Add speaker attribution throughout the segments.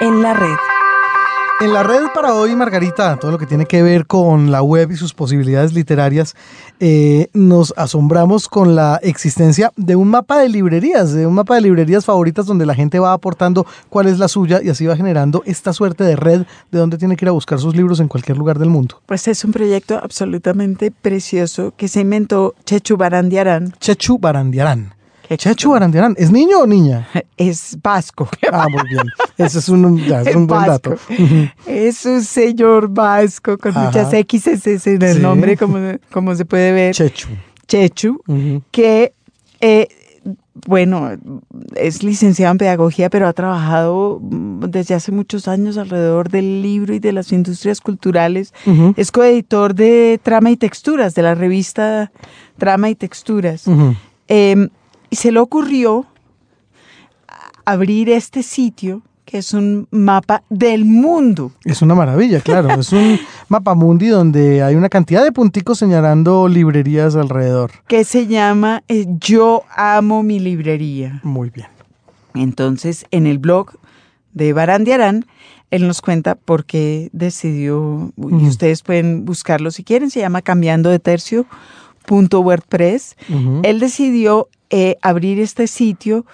Speaker 1: En la red.
Speaker 2: En la red para hoy, Margarita, todo lo que tiene que ver con la web y sus posibilidades literarias, eh, nos asombramos con la existencia de un mapa de librerías, de un mapa de librerías favoritas donde la gente va aportando cuál es la suya y así va generando esta suerte de red de donde tiene que ir a buscar sus libros en cualquier lugar del mundo.
Speaker 3: Pues es un proyecto absolutamente precioso que se inventó Chechu Barandiarán.
Speaker 2: Chechu Barandiarán. Chechu Barandiarán, ¿es niño o niña?
Speaker 3: Es vasco.
Speaker 2: Ah, muy bien. Ese es un, ya, es un buen dato.
Speaker 3: Es un señor vasco con muchas X en el nombre, como, como se puede ver.
Speaker 2: Chechu.
Speaker 3: Chechu, que, eh, bueno, es licenciado en pedagogía, pero ha trabajado desde hace muchos años alrededor del libro y de las industrias culturales. Es coeditor de Trama y Texturas, de la revista Trama y Texturas. Y se le ocurrió abrir este sitio que es un mapa del mundo.
Speaker 2: Es una maravilla, claro. es un mapa mundi donde hay una cantidad de punticos señalando librerías alrededor.
Speaker 3: Que se llama eh, Yo amo mi librería.
Speaker 2: Muy bien.
Speaker 3: Entonces, en el blog de Barandiarán, él nos cuenta por qué decidió, y ustedes pueden buscarlo si quieren, se llama cambiando de tercio. .wordpress, él decidió eh, abrir este sitio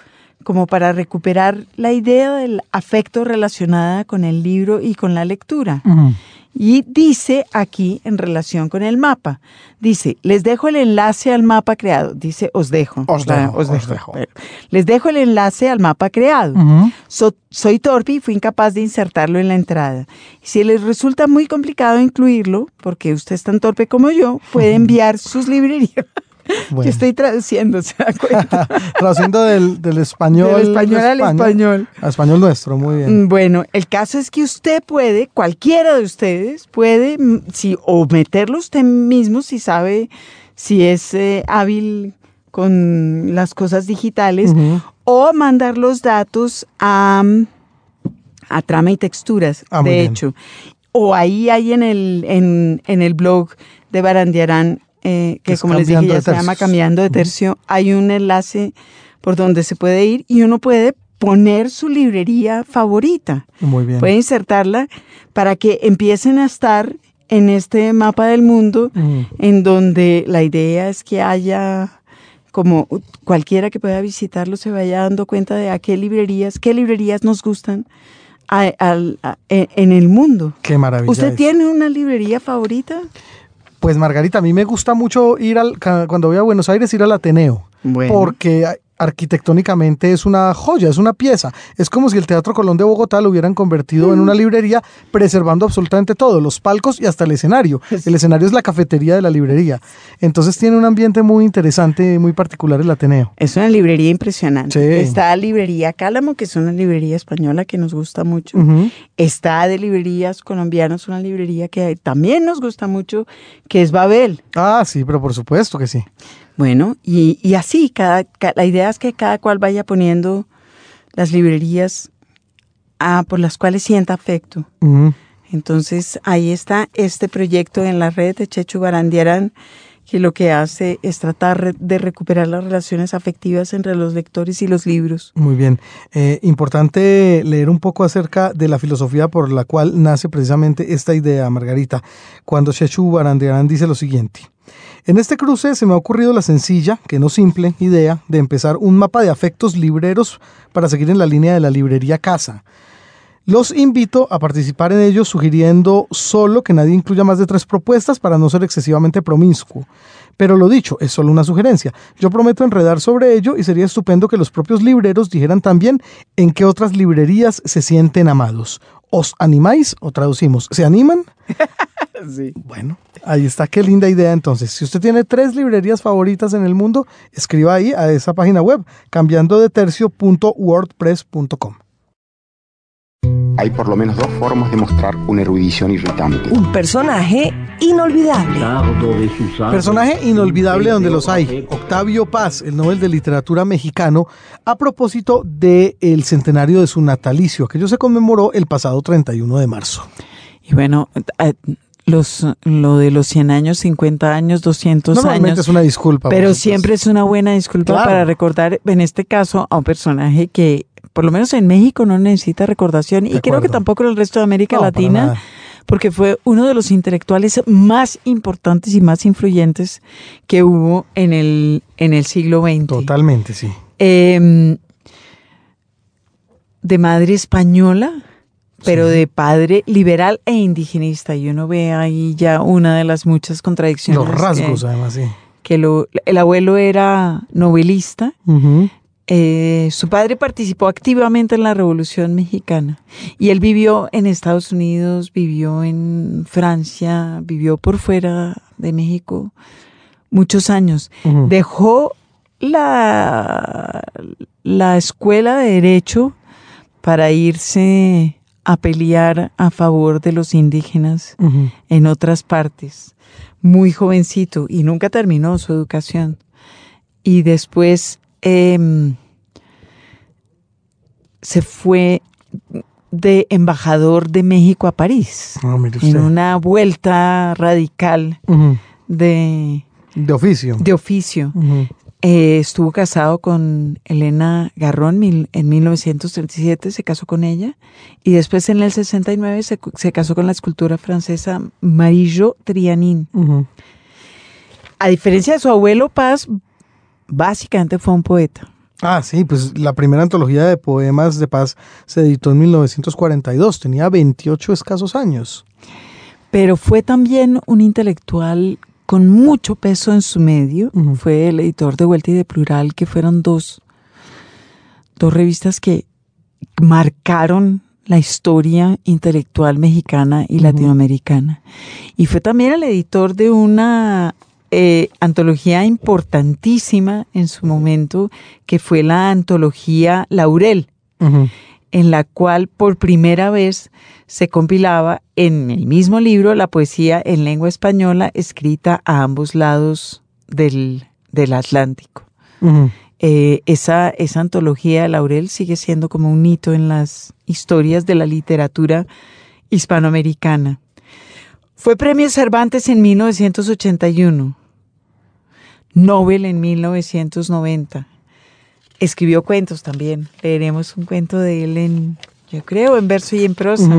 Speaker 3: como para recuperar la idea del afecto relacionada con el libro y con la lectura. Y dice aquí en relación con el mapa, dice, les dejo el enlace al mapa creado, dice, os dejo.
Speaker 2: Os dejo, os dejo.
Speaker 3: les dejo el enlace al mapa creado. soy torpe y fui incapaz de insertarlo en la entrada. Si les resulta muy complicado incluirlo, porque usted es tan torpe como yo, puede enviar sus librerías. Yo estoy traduciendo, ¿se da cuenta?
Speaker 2: traduciendo del, del español.
Speaker 3: Del español al español.
Speaker 2: Al español nuestro, muy bien.
Speaker 3: Mm, bueno, el caso es que usted puede, cualquiera de ustedes puede, mm, si, o meterlo usted mismo si sabe, si es eh, hábil con las cosas digitales, o mandar los datos a, a trama y texturas,
Speaker 2: ah,
Speaker 3: de hecho. O ahí hay en el, en, en el blog de Barandiarán eh, que como les dije ya se llama Cambiando de Tercio, hay un enlace por donde se puede ir y uno puede poner su librería favorita.
Speaker 2: Muy bien.
Speaker 3: Puede insertarla para que empiecen a estar en este mapa del mundo en donde la idea es que haya como cualquiera que pueda visitarlo se vaya dando cuenta de a qué librerías, qué librerías nos gustan en el mundo.
Speaker 2: Qué maravilla.
Speaker 3: ¿Usted tiene una librería favorita?
Speaker 2: Pues Margarita, a mí me gusta mucho ir al, cuando voy a Buenos Aires, ir al Ateneo. Porque arquitectónicamente es una joya, es una pieza. Es como si el Teatro Colón de Bogotá lo hubieran convertido en una mm. librería, preservando absolutamente todo, los palcos y hasta el escenario. El escenario es la cafetería de la librería. Entonces tiene un ambiente muy interesante, muy particular el Ateneo.
Speaker 3: Es una librería impresionante. Está la librería Cálamo, que es una librería española que nos gusta mucho. Está de librerías colombianas, una librería que también nos gusta mucho, que es Babel.
Speaker 2: Ah, sí, pero por supuesto que sí.
Speaker 3: Bueno, y, así, cada, la idea es que cada cual vaya poniendo las librerías ah, por las cuales sienta afecto. Entonces, ahí está este proyecto en la red de Chechu Barandiarán, que lo que hace es tratar de recuperar las relaciones afectivas entre los lectores y los libros.
Speaker 2: Muy bien. Eh, importante leer un poco acerca de la filosofía por la cual nace precisamente esta idea, Margarita, cuando Chechu Barandiarán dice lo siguiente. En este cruce se me ha ocurrido la sencilla, que no simple, idea de empezar un mapa de afectos libreros para seguir en la línea de la librería casa. Los invito a participar en ello sugiriendo solo que nadie incluya más de tres propuestas para no ser excesivamente promiscuo. Pero lo dicho, es solo una sugerencia. Yo prometo enredar sobre ello y sería estupendo que los propios libreros dijeran también en qué otras librerías se sienten amados. ¿Os animáis o traducimos? ¿Se animan?
Speaker 3: sí.
Speaker 2: Bueno, ahí está, qué linda idea entonces. Si usted tiene tres librerías favoritas en el mundo, escriba ahí a esa página web, cambiando de tercio.wordpress.com.
Speaker 4: Hay por lo menos dos formas de mostrar una erudición irritante.
Speaker 1: Un personaje inolvidable.
Speaker 2: Personaje inolvidable donde los hay. Octavio Paz, el Nobel de Literatura mexicano, a propósito del el centenario de su natalicio, aquello se conmemoró el pasado 31 de marzo.
Speaker 3: Y bueno, eh, los, lo de los 100 años, 50 años, 200
Speaker 2: Normalmente
Speaker 3: años.
Speaker 2: es una disculpa.
Speaker 3: Pero siempre es una buena disculpa para recordar, en este caso, a un personaje que por lo menos en México no necesita recordación y creo que tampoco en el resto de América
Speaker 2: No,
Speaker 3: Latina, porque fue uno de los intelectuales más importantes y más influyentes que hubo en el, en el siglo XX.
Speaker 2: Totalmente, sí.
Speaker 3: Eh, de madre española, pero
Speaker 2: Sí.
Speaker 3: de padre liberal e indigenista. Y uno ve ahí ya una de las muchas contradicciones.
Speaker 2: Los rasgos,
Speaker 3: que,
Speaker 2: además, sí.
Speaker 3: que lo- el abuelo era novelista.
Speaker 2: Ujú.
Speaker 3: Eh, su padre participó activamente en la Revolución Mexicana y él vivió en Estados Unidos, vivió en Francia, vivió por fuera de México muchos años. Dejó la, la escuela de Derecho para irse a pelear a favor de los indígenas en otras partes, muy jovencito y nunca terminó su educación. Y después em, se fue de embajador de México a París,
Speaker 2: Ah,
Speaker 3: en una vuelta radical de,
Speaker 2: De oficio.
Speaker 3: de oficio. Eh, estuvo casado con Elena Garrón mil- en 1937, se casó con ella, y después en el 69 se, se casó con la escultora francesa Marillo Trianin. A diferencia de su abuelo Paz, básicamente fue un poeta.
Speaker 2: Ah, sí, pues la primera antología de poemas de paz se editó en 1942, tenía 28 escasos años.
Speaker 3: pero fue también un intelectual con mucho peso en su medio. Fue el editor de Vuelta y de Plural, que fueron dos, dos revistas que marcaron la historia intelectual mexicana y latinoamericana. Y fue también el editor de una eh, antología importantísima en su momento, que fue la antología Laurel en la cual por primera vez se compilaba en el mismo libro la poesía en lengua española escrita a ambos lados del, del Atlántico. Eh, esa, esa antología, Laurel, sigue siendo como un hito en las historias de la literatura hispanoamericana. Fue premio Cervantes en 1981, Nobel en 1990. Escribió cuentos también. Leeremos un cuento de él en, yo creo, en verso y en prosa.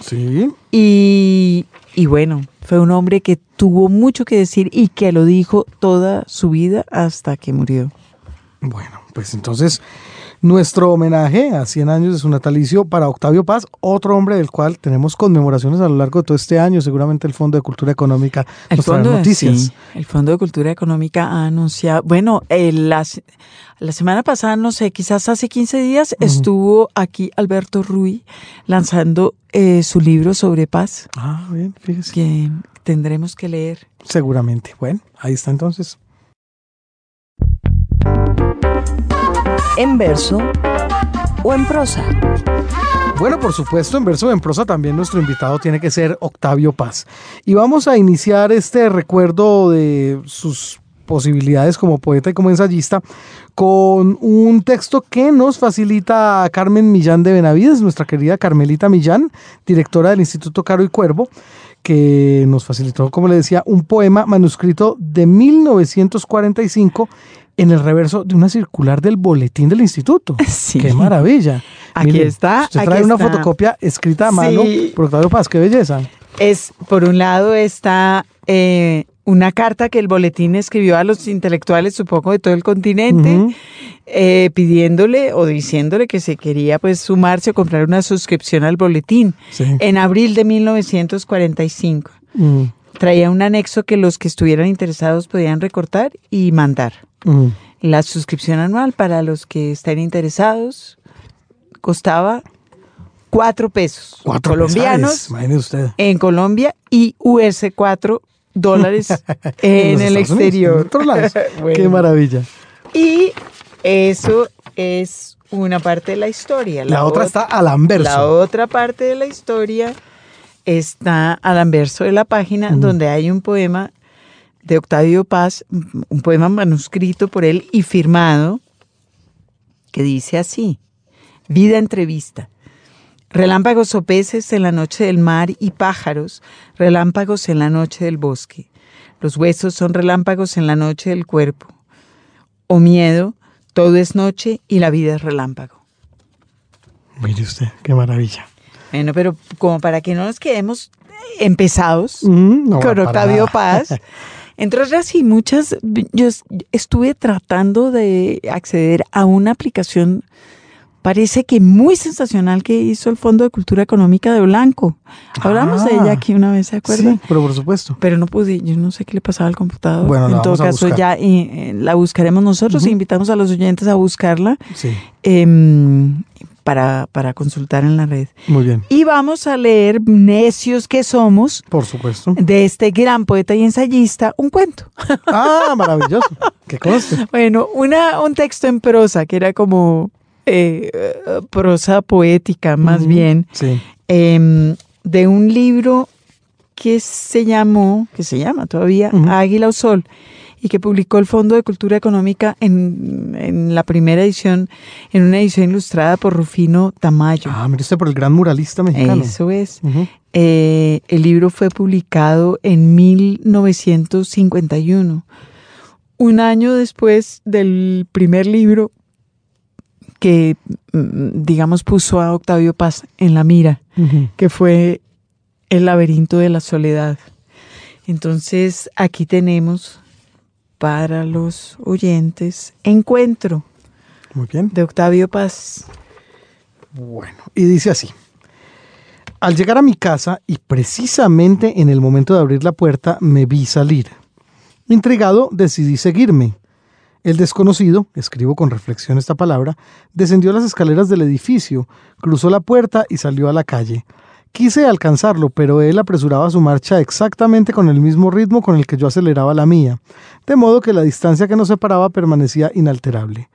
Speaker 2: Sí.
Speaker 3: Y, y bueno, fue un hombre que tuvo mucho que decir y que lo dijo toda su vida hasta que murió.
Speaker 2: Bueno, pues entonces nuestro homenaje a 100 años de su natalicio para Octavio Paz, otro hombre del cual tenemos conmemoraciones a lo largo de todo este año. Seguramente el Fondo de Cultura Económica
Speaker 3: El
Speaker 2: nos noticias.
Speaker 3: sí, el Fondo de Cultura Económica ha anunciado, bueno, eh, las- la semana pasada, no sé, quizás hace 15 días, estuvo aquí Alberto Ruy lanzando eh, su libro sobre paz,
Speaker 2: Ah, bien, fíjese.
Speaker 3: que tendremos que leer.
Speaker 2: Seguramente. Bueno, ahí está entonces.
Speaker 1: En verso o en prosa.
Speaker 2: Bueno, por supuesto, en verso o en prosa también nuestro invitado tiene que ser Octavio Paz. Y vamos a iniciar este recuerdo de sus posibilidades como poeta y como ensayista con un texto que nos facilita Carmen Millán de Benavides, nuestra querida Carmelita Millán, directora del Instituto Caro y Cuervo, que nos facilitó, como le decía, un poema manuscrito de 1945 en el reverso de una circular del boletín del instituto.
Speaker 3: Sí.
Speaker 2: ¡Qué maravilla!
Speaker 3: Aquí está,
Speaker 2: Usted
Speaker 3: aquí
Speaker 2: trae una fotocopia escrita a mano
Speaker 3: Sí.
Speaker 2: por Octavio Paz, qué belleza.
Speaker 3: Es, por un lado está eh, una carta que el boletín escribió a los intelectuales, supongo, de todo el continente, eh, pidiéndole o diciéndole que se quería pues sumarse o comprar una suscripción al boletín
Speaker 2: Sí.
Speaker 3: en abril de 1945.
Speaker 2: Mm,
Speaker 3: Traía un anexo que los que estuvieran interesados podían recortar y mandar.
Speaker 2: mm.
Speaker 3: La suscripción anual para los que estén interesados costaba cuatro pesos
Speaker 2: Cuatro
Speaker 3: colombianos
Speaker 2: usted.
Speaker 3: en Colombia y US 4 dólares en el
Speaker 2: Estados Unidos,
Speaker 3: exterior.
Speaker 2: en lados.
Speaker 3: Bueno.
Speaker 2: Qué maravilla.
Speaker 3: Y eso es una parte de la historia.
Speaker 2: La, otra
Speaker 3: ot-
Speaker 2: está al anverso.
Speaker 3: La otra parte de la historia está al anverso de la página donde hay un poema de Octavio Paz, un poema manuscrito por él y firmado, que dice así, Vida entrevista. Relámpagos o peces en la noche del mar y pájaros, relámpagos en la noche del bosque. Los huesos son relámpagos en la noche del cuerpo. O miedo, todo es noche y la vida es relámpago.
Speaker 2: Mire usted, qué maravilla.
Speaker 3: Bueno, pero como para que no nos quedemos empezados
Speaker 2: Mm, no,
Speaker 3: con Octavio. Paz. Entre otras y muchas, yo es- estuve tratando de acceder a una aplicación, parece que muy sensacional que hizo el Fondo de Cultura Económica de Blanco. Hablamos de
Speaker 2: Ah.
Speaker 3: ella aquí una vez, ¿se acuerdan?
Speaker 2: Sí, pero por supuesto.
Speaker 3: Pero no pude, yo no sé qué le pasaba al computador.
Speaker 2: Bueno,
Speaker 3: en todo caso, ya eh, la buscaremos nosotros.
Speaker 2: Ujú.
Speaker 3: Invitamos a los oyentes a buscarla
Speaker 2: Sí,
Speaker 3: em, para, para consultar en la red.
Speaker 2: muy bien.
Speaker 3: Y vamos a leer, necios que somos,
Speaker 2: Por supuesto.
Speaker 3: de este gran poeta y ensayista, un cuento.
Speaker 2: Ah, maravilloso. Que conste.
Speaker 3: Bueno, una, un texto en prosa, que era como eh, eh, prosa poética, más bien,
Speaker 2: Sí.
Speaker 3: em, de un libro que se llamó, que se llama todavía. Águila o Sol, y que publicó el Fondo de Cultura Económica en, en la primera edición, en una edición ilustrada por Rufino Tamayo.
Speaker 2: Ah, mire usted por el gran muralista mexicano.
Speaker 3: Eso es. Eh, el libro fue publicado en 1951, un año después del primer libro que, mm, digamos, puso a Octavio Paz en la mira, que fue El laberinto de la soledad. Entonces, aquí tenemos para los oyentes Encuentro
Speaker 2: Muy bien.
Speaker 3: de Octavio Paz.
Speaker 2: Bueno, y dice así. Al llegar a mi casa y precisamente en el momento de abrir la puerta me vi salir. Intrigado decidí seguirme. El desconocido, escribo con reflexión esta palabra, descendió las escaleras del edificio, cruzó la puerta y salió a la calle. Quise alcanzarlo, pero él apresuraba su marcha exactamente con el mismo ritmo con el que yo aceleraba la mía, de modo que la distancia que nos separaba permanecía inalterable.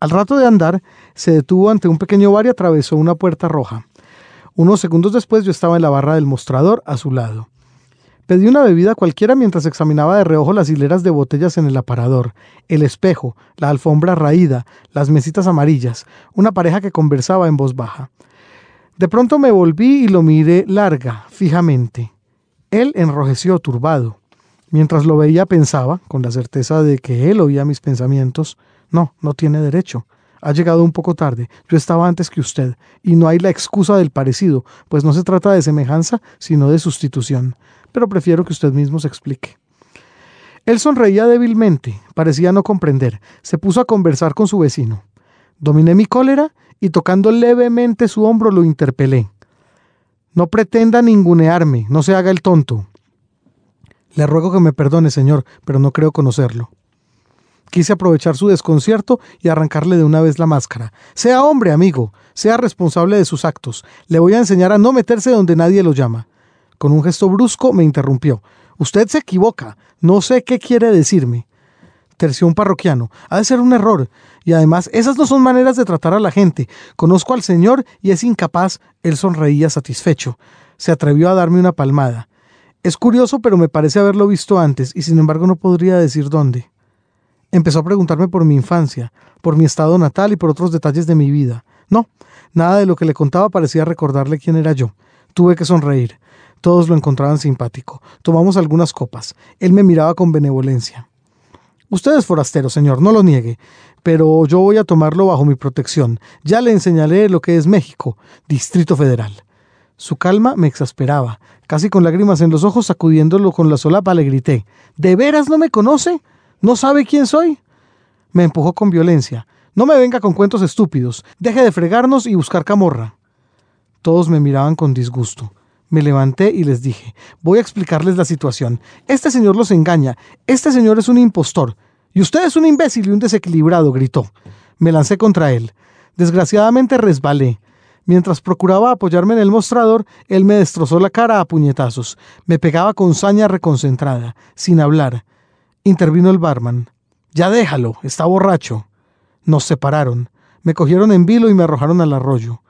Speaker 2: Al rato de andar, se detuvo ante un pequeño bar y atravesó una puerta roja. Unos segundos después yo estaba en la barra del mostrador a su lado. Pedí una bebida cualquiera mientras examinaba de reojo las hileras de botellas en el aparador, el espejo, la alfombra raída, las mesitas amarillas, una pareja que conversaba en voz baja. De pronto me volví y lo miré larga, fijamente. Él enrojeció turbado. Mientras lo veía pensaba, con la certeza de que él oía mis pensamientos, no, no tiene derecho. Ha llegado un poco tarde. Yo estaba antes que usted, y no hay la excusa del parecido, pues no se trata de semejanza, sino de sustitución. Pero prefiero que usted mismo se explique. Él sonreía débilmente, parecía no comprender. Se puso a conversar con su vecino. Dominé mi cólera y tocando levemente su hombro lo interpelé. No pretenda ningunearme, no se haga el tonto. Le ruego que me perdone, señor, pero no creo conocerlo. Quise aprovechar su desconcierto y arrancarle de una vez la máscara. Sea hombre, amigo, sea responsable de sus actos. Le voy a enseñar a no meterse donde nadie lo llama. Con un gesto brusco me interrumpió. Usted se equivoca. No sé qué quiere decirme. Terció un parroquiano. Ha de ser un error. Y además, esas no son maneras de tratar a la gente. Conozco al señor y es incapaz. Él sonreía satisfecho. Se atrevió a darme una palmada. Es curioso, pero me parece haberlo visto antes, y sin embargo no podría decir dónde. Empezó a preguntarme por mi infancia, por mi estado natal y por otros detalles de mi vida. No, nada de lo que le contaba parecía recordarle quién era yo. Tuve que sonreír. Todos lo encontraban simpático. Tomamos algunas copas. Él me miraba con benevolencia. Usted es forastero, señor, no lo niegue, pero yo voy a tomarlo bajo mi protección. Ya le enseñaré lo que es México, Distrito Federal. Su calma me exasperaba. Casi con lágrimas en los ojos, sacudiéndolo con la solapa, le grité ¿De veras no me conoce? ¿No sabe quién soy? Me empujó con violencia. No me venga con cuentos estúpidos. Deje de fregarnos y buscar camorra. Todos me miraban con disgusto. Me levanté y les dije, voy a explicarles la situación. Este señor los engaña. Este señor es un impostor. Y usted es un imbécil y un desequilibrado, gritó. Me lancé contra él. Desgraciadamente resbalé. Mientras procuraba apoyarme en el mostrador, él me destrozó la cara a puñetazos. Me pegaba con saña reconcentrada, sin hablar. Intervino el barman. Ya déjalo, está borracho. Nos separaron. Me cogieron en vilo y me arrojaron al arroyo.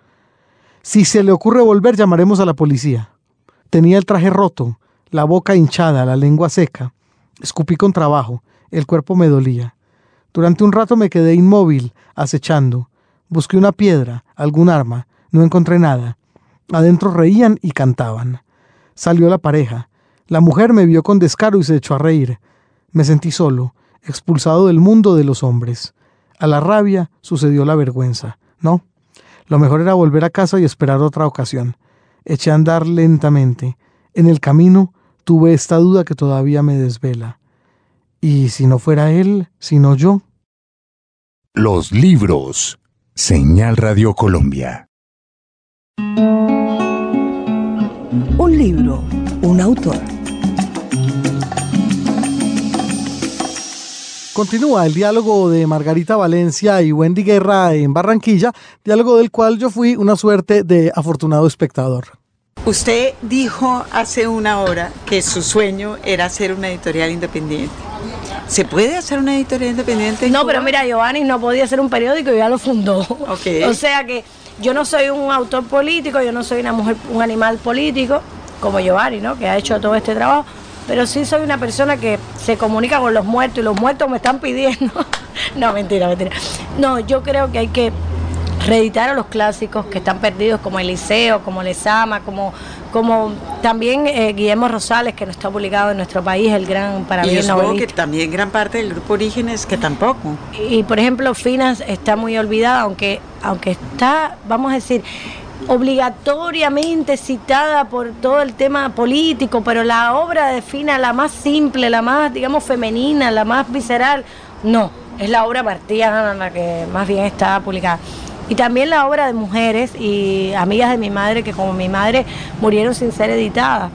Speaker 2: Si se le ocurre volver, llamaremos a la policía. Tenía el traje roto, la boca hinchada, la lengua seca. Escupí con trabajo, el cuerpo me dolía. Durante un rato me quedé inmóvil, acechando. Busqué una piedra, algún arma. No encontré nada. Adentro reían y cantaban. Salió la pareja. La mujer me vio con descaro y se echó a reír. Me sentí solo, expulsado del mundo de los hombres. A la rabia sucedió la vergüenza. No, Lo mejor era volver a casa y esperar otra ocasión. Eché a andar lentamente. En el camino tuve esta duda que todavía me desvela. ¿Y si no fuera él, sino yo?
Speaker 5: Los libros. Señal Radio Colombia.
Speaker 1: Un libro, un autor.
Speaker 2: Continúa el diálogo de Margarita Valencia y Wendy Guerra en Barranquilla, diálogo del cual yo fui una suerte de afortunado espectador.
Speaker 3: Usted dijo hace una hora que su sueño era hacer una editorial independiente. ¿Se puede hacer una editorial independiente? en
Speaker 6: No,
Speaker 3: Cuba?
Speaker 6: pero mira, Giovanni no podía hacer un periódico y ya lo fundó. O sea que yo no soy un autor político, yo no soy una mujer, un animal político, como Giovanni, ¿no? Que ha hecho todo este trabajo. Pero sí soy una persona que se comunica con los muertos y los muertos me están pidiendo. no, mentira, mentira. No, yo creo que hay que reeditar a los clásicos que están perdidos, como Eliseo, como Lezama, como, como también eh, Guillermo Rosales, que no está publicado en nuestro país, el gran para mí
Speaker 3: Y yo que también gran parte del grupo Orígenes que tampoco.
Speaker 6: Y por ejemplo, Finas está muy olvidada, aunque, aunque está, vamos a decir, obligatoriamente citada por todo el tema político, pero la obra de Fina, la más simple, la más, digamos, femenina, la más visceral, no, es la obra martiana la que más bien está publicada. Y también la obra de mujeres y amigas de mi madre, que como mi madre murieron sin ser editadas.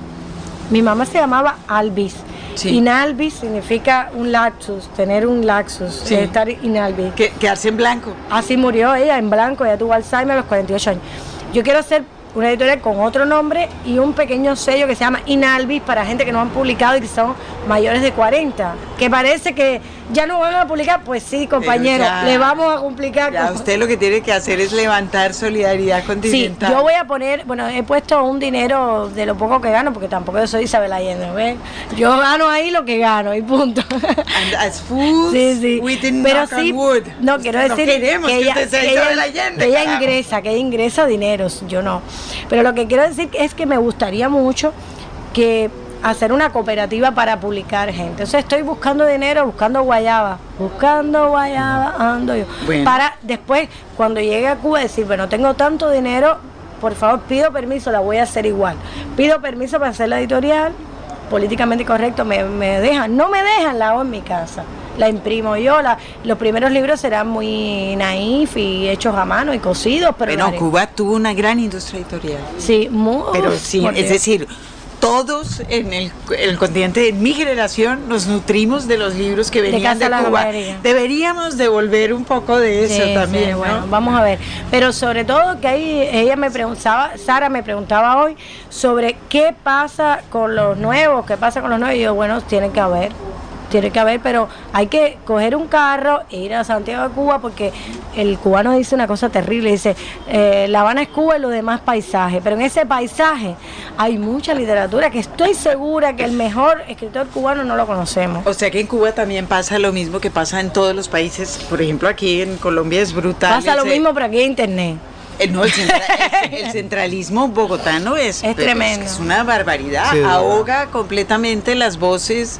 Speaker 6: Mi mamá se llamaba Albis.
Speaker 3: Sí.
Speaker 6: Inalbis significa un laxus, tener un laxus,
Speaker 3: Sí.
Speaker 6: estar inalbis.
Speaker 3: Que, quedarse en blanco.
Speaker 6: Así murió ella en blanco, ella tuvo Alzheimer a los 48 años. Yo quiero hacer una editorial con otro nombre y un pequeño sello que se llama Inalbis para gente que no han publicado y que son mayores de 40. Que parece que ya no van a publicar. Pues sí, compañero,
Speaker 3: ya-
Speaker 6: le vamos a complicar.
Speaker 3: Ya usted lo que tiene que hacer es levantar solidaridad
Speaker 6: Sí,
Speaker 3: continental.
Speaker 6: yo voy a poner, bueno, he puesto un dinero de lo poco que gano, porque tampoco yo soy Isabel Allende, ¿ves? Yo gano ahí lo que gano y punto.
Speaker 3: And as fools,
Speaker 6: Sí, sí.
Speaker 3: we didn't
Speaker 6: Pero
Speaker 3: knock on
Speaker 6: sí,
Speaker 3: wood.
Speaker 6: no quiero
Speaker 3: No
Speaker 6: decir
Speaker 3: queremos que
Speaker 6: ella,
Speaker 3: usted sea
Speaker 6: que
Speaker 3: Isabel
Speaker 6: ella-
Speaker 3: Allende,
Speaker 6: que ella ingresa, que ella ingresa dineros, yo no. Pero lo que quiero decir es que me gustaría mucho que hacer una cooperativa para publicar gente. Entonces estoy buscando dinero, buscando guayaba, buscando guayaba, ando yo.
Speaker 3: Bueno.
Speaker 6: Para después, cuando llegue a Cuba, decir, bueno, tengo tanto dinero, por favor, pido permiso, la voy a hacer igual. Pido permiso para hacer la editorial, políticamente correcto, me, me dejan, no me dejan, la hago en mi casa. La imprimo yo, la, los primeros libros serán muy naif y hechos a mano y cosidos, pero...
Speaker 3: Bueno. Cuba tuvo una gran industria editorial.
Speaker 6: Sí, muy...
Speaker 3: Pero sí, es decir, todos en el, en el continente de mi generación nos nutrimos de los libros que venían de, Cuba. Deberíamos devolver un poco de eso
Speaker 6: Sí,
Speaker 3: también,
Speaker 6: sí,
Speaker 3: ¿no?
Speaker 6: bueno, vamos a ver. Pero sobre todo que ahí ella me preguntaba, Sara me preguntaba hoy sobre qué pasa con los nuevos, qué pasa con los nuevos. Y yo, bueno, tiene que haber, tiene que haber, pero hay que coger un carro e ir a Santiago de Cuba porque el cubano dice una cosa terrible, dice, eh, La Habana es Cuba y lo demás paisaje, pero en ese paisaje hay mucha literatura que estoy segura que el mejor escritor cubano no lo conocemos.
Speaker 3: O sea que en Cuba también pasa lo mismo que pasa en todos los países. Por ejemplo, aquí en Colombia es brutal.
Speaker 6: Pasa lo mismo, pero aquí hay internet.
Speaker 3: Eh, no, el, centra- el- el centralismo bogotano es,
Speaker 6: tremendo.
Speaker 3: Es una barbaridad.
Speaker 2: Sí, de verdad.
Speaker 3: Ahoga completamente las voces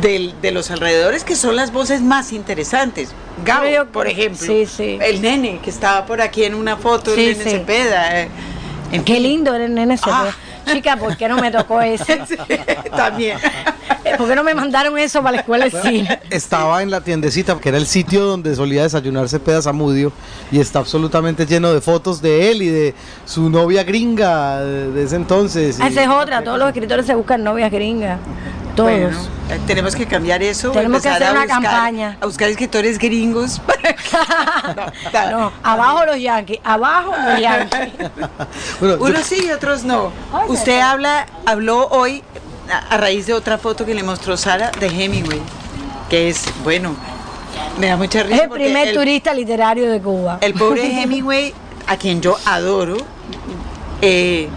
Speaker 3: del- de los alrededores, que son las voces más interesantes. Gabo, por ejemplo.
Speaker 6: sí, sí.
Speaker 3: El nene que estaba por aquí en una foto,
Speaker 6: Sí,
Speaker 3: el nene. Cepeda. eh, en
Speaker 6: Qué
Speaker 3: fin.
Speaker 6: lindo era el nene Cepeda.
Speaker 3: Ah.
Speaker 6: Chica, ¿por qué no me tocó ese?
Speaker 3: También.
Speaker 6: ¿Por qué no me mandaron eso para la escuela de cine?
Speaker 7: Estaba en la tiendecita, que era el sitio donde solía desayunarse Cepeda Zamudio, y está absolutamente lleno de fotos de él y de su novia gringa de, ese entonces. y-
Speaker 6: Esa es otra, todos los escritores se buscan novias gringas. Todos.
Speaker 3: Bueno, eh, tenemos que cambiar eso.
Speaker 6: Tenemos que hacer una
Speaker 3: buscar-
Speaker 6: campaña.
Speaker 3: A buscar escritores gringos. para- No, ta-
Speaker 6: No, abajo los yankees, abajo los.
Speaker 7: Bueno, yo-
Speaker 3: Unos sí y otros no. Usted
Speaker 6: pero-
Speaker 3: habla, habló hoy a, a raíz de otra foto que le mostró Sara de Hemingway, que es, bueno, me da mucha risa.
Speaker 6: Es el primer
Speaker 3: el-
Speaker 6: turista literario de Cuba.
Speaker 3: El pobre Hemingway, a quien yo adoro, eh,